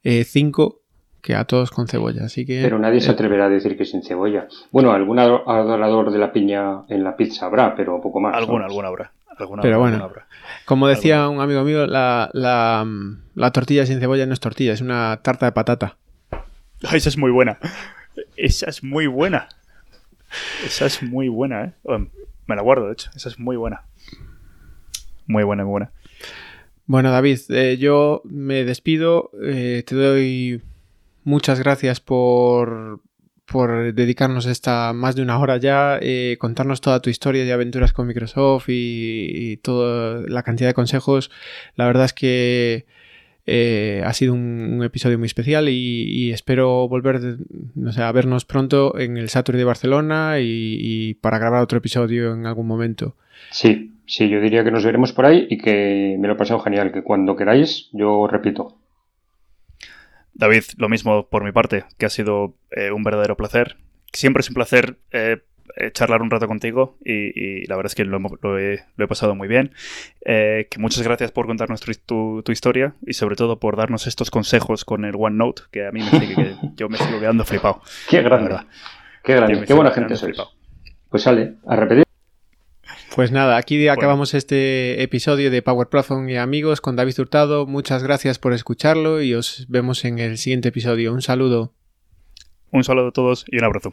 eh, cinco que a todos con cebolla, así que... Pero nadie se eh, atreverá a decir que sin cebolla. Bueno, algún adorador de la piña en la pizza habrá, pero poco más. Alguna, alguna habrá. pero bueno, como decía un amigo mío, la, la tortilla sin cebolla no es tortilla, es una tarta de patata. esa es muy buena. Esa es muy buena. Esa es muy buena, ¿eh? me la guardo, de hecho. Esa es muy buena. Muy buena, muy buena. Bueno, David, eh, yo me despido. Eh, te doy muchas gracias por, por dedicarnos esta más de una hora ya, eh, contarnos toda tu historia de aventuras con Microsoft y toda la cantidad de consejos. La verdad es que eh, ha sido un, episodio muy especial y, espero volver a vernos pronto en el Saturday de Barcelona y, para grabar otro episodio en algún momento. Sí, sí, yo diría que nos veremos por ahí y que me lo he pasado genial, que cuando queráis yo repito. David, lo mismo por mi parte, que ha sido eh, un verdadero placer. Siempre es un placer eh, eh, charlar un rato contigo y, la verdad es que lo, he, pasado muy bien. Eh, que muchas gracias por contarnos tu, historia y sobre todo por darnos estos consejos con el OneNote, que a mí me sigue, que yo me sigo quedando flipado. Qué grande. Qué grande. Qué buena gente sois. Pues sale, a repetir. Pues nada, aquí acabamos este episodio de Power Platform y amigos con David Hurtado. Muchas gracias por escucharlo y os vemos en el siguiente episodio. Un saludo. Un saludo a todos y un abrazo.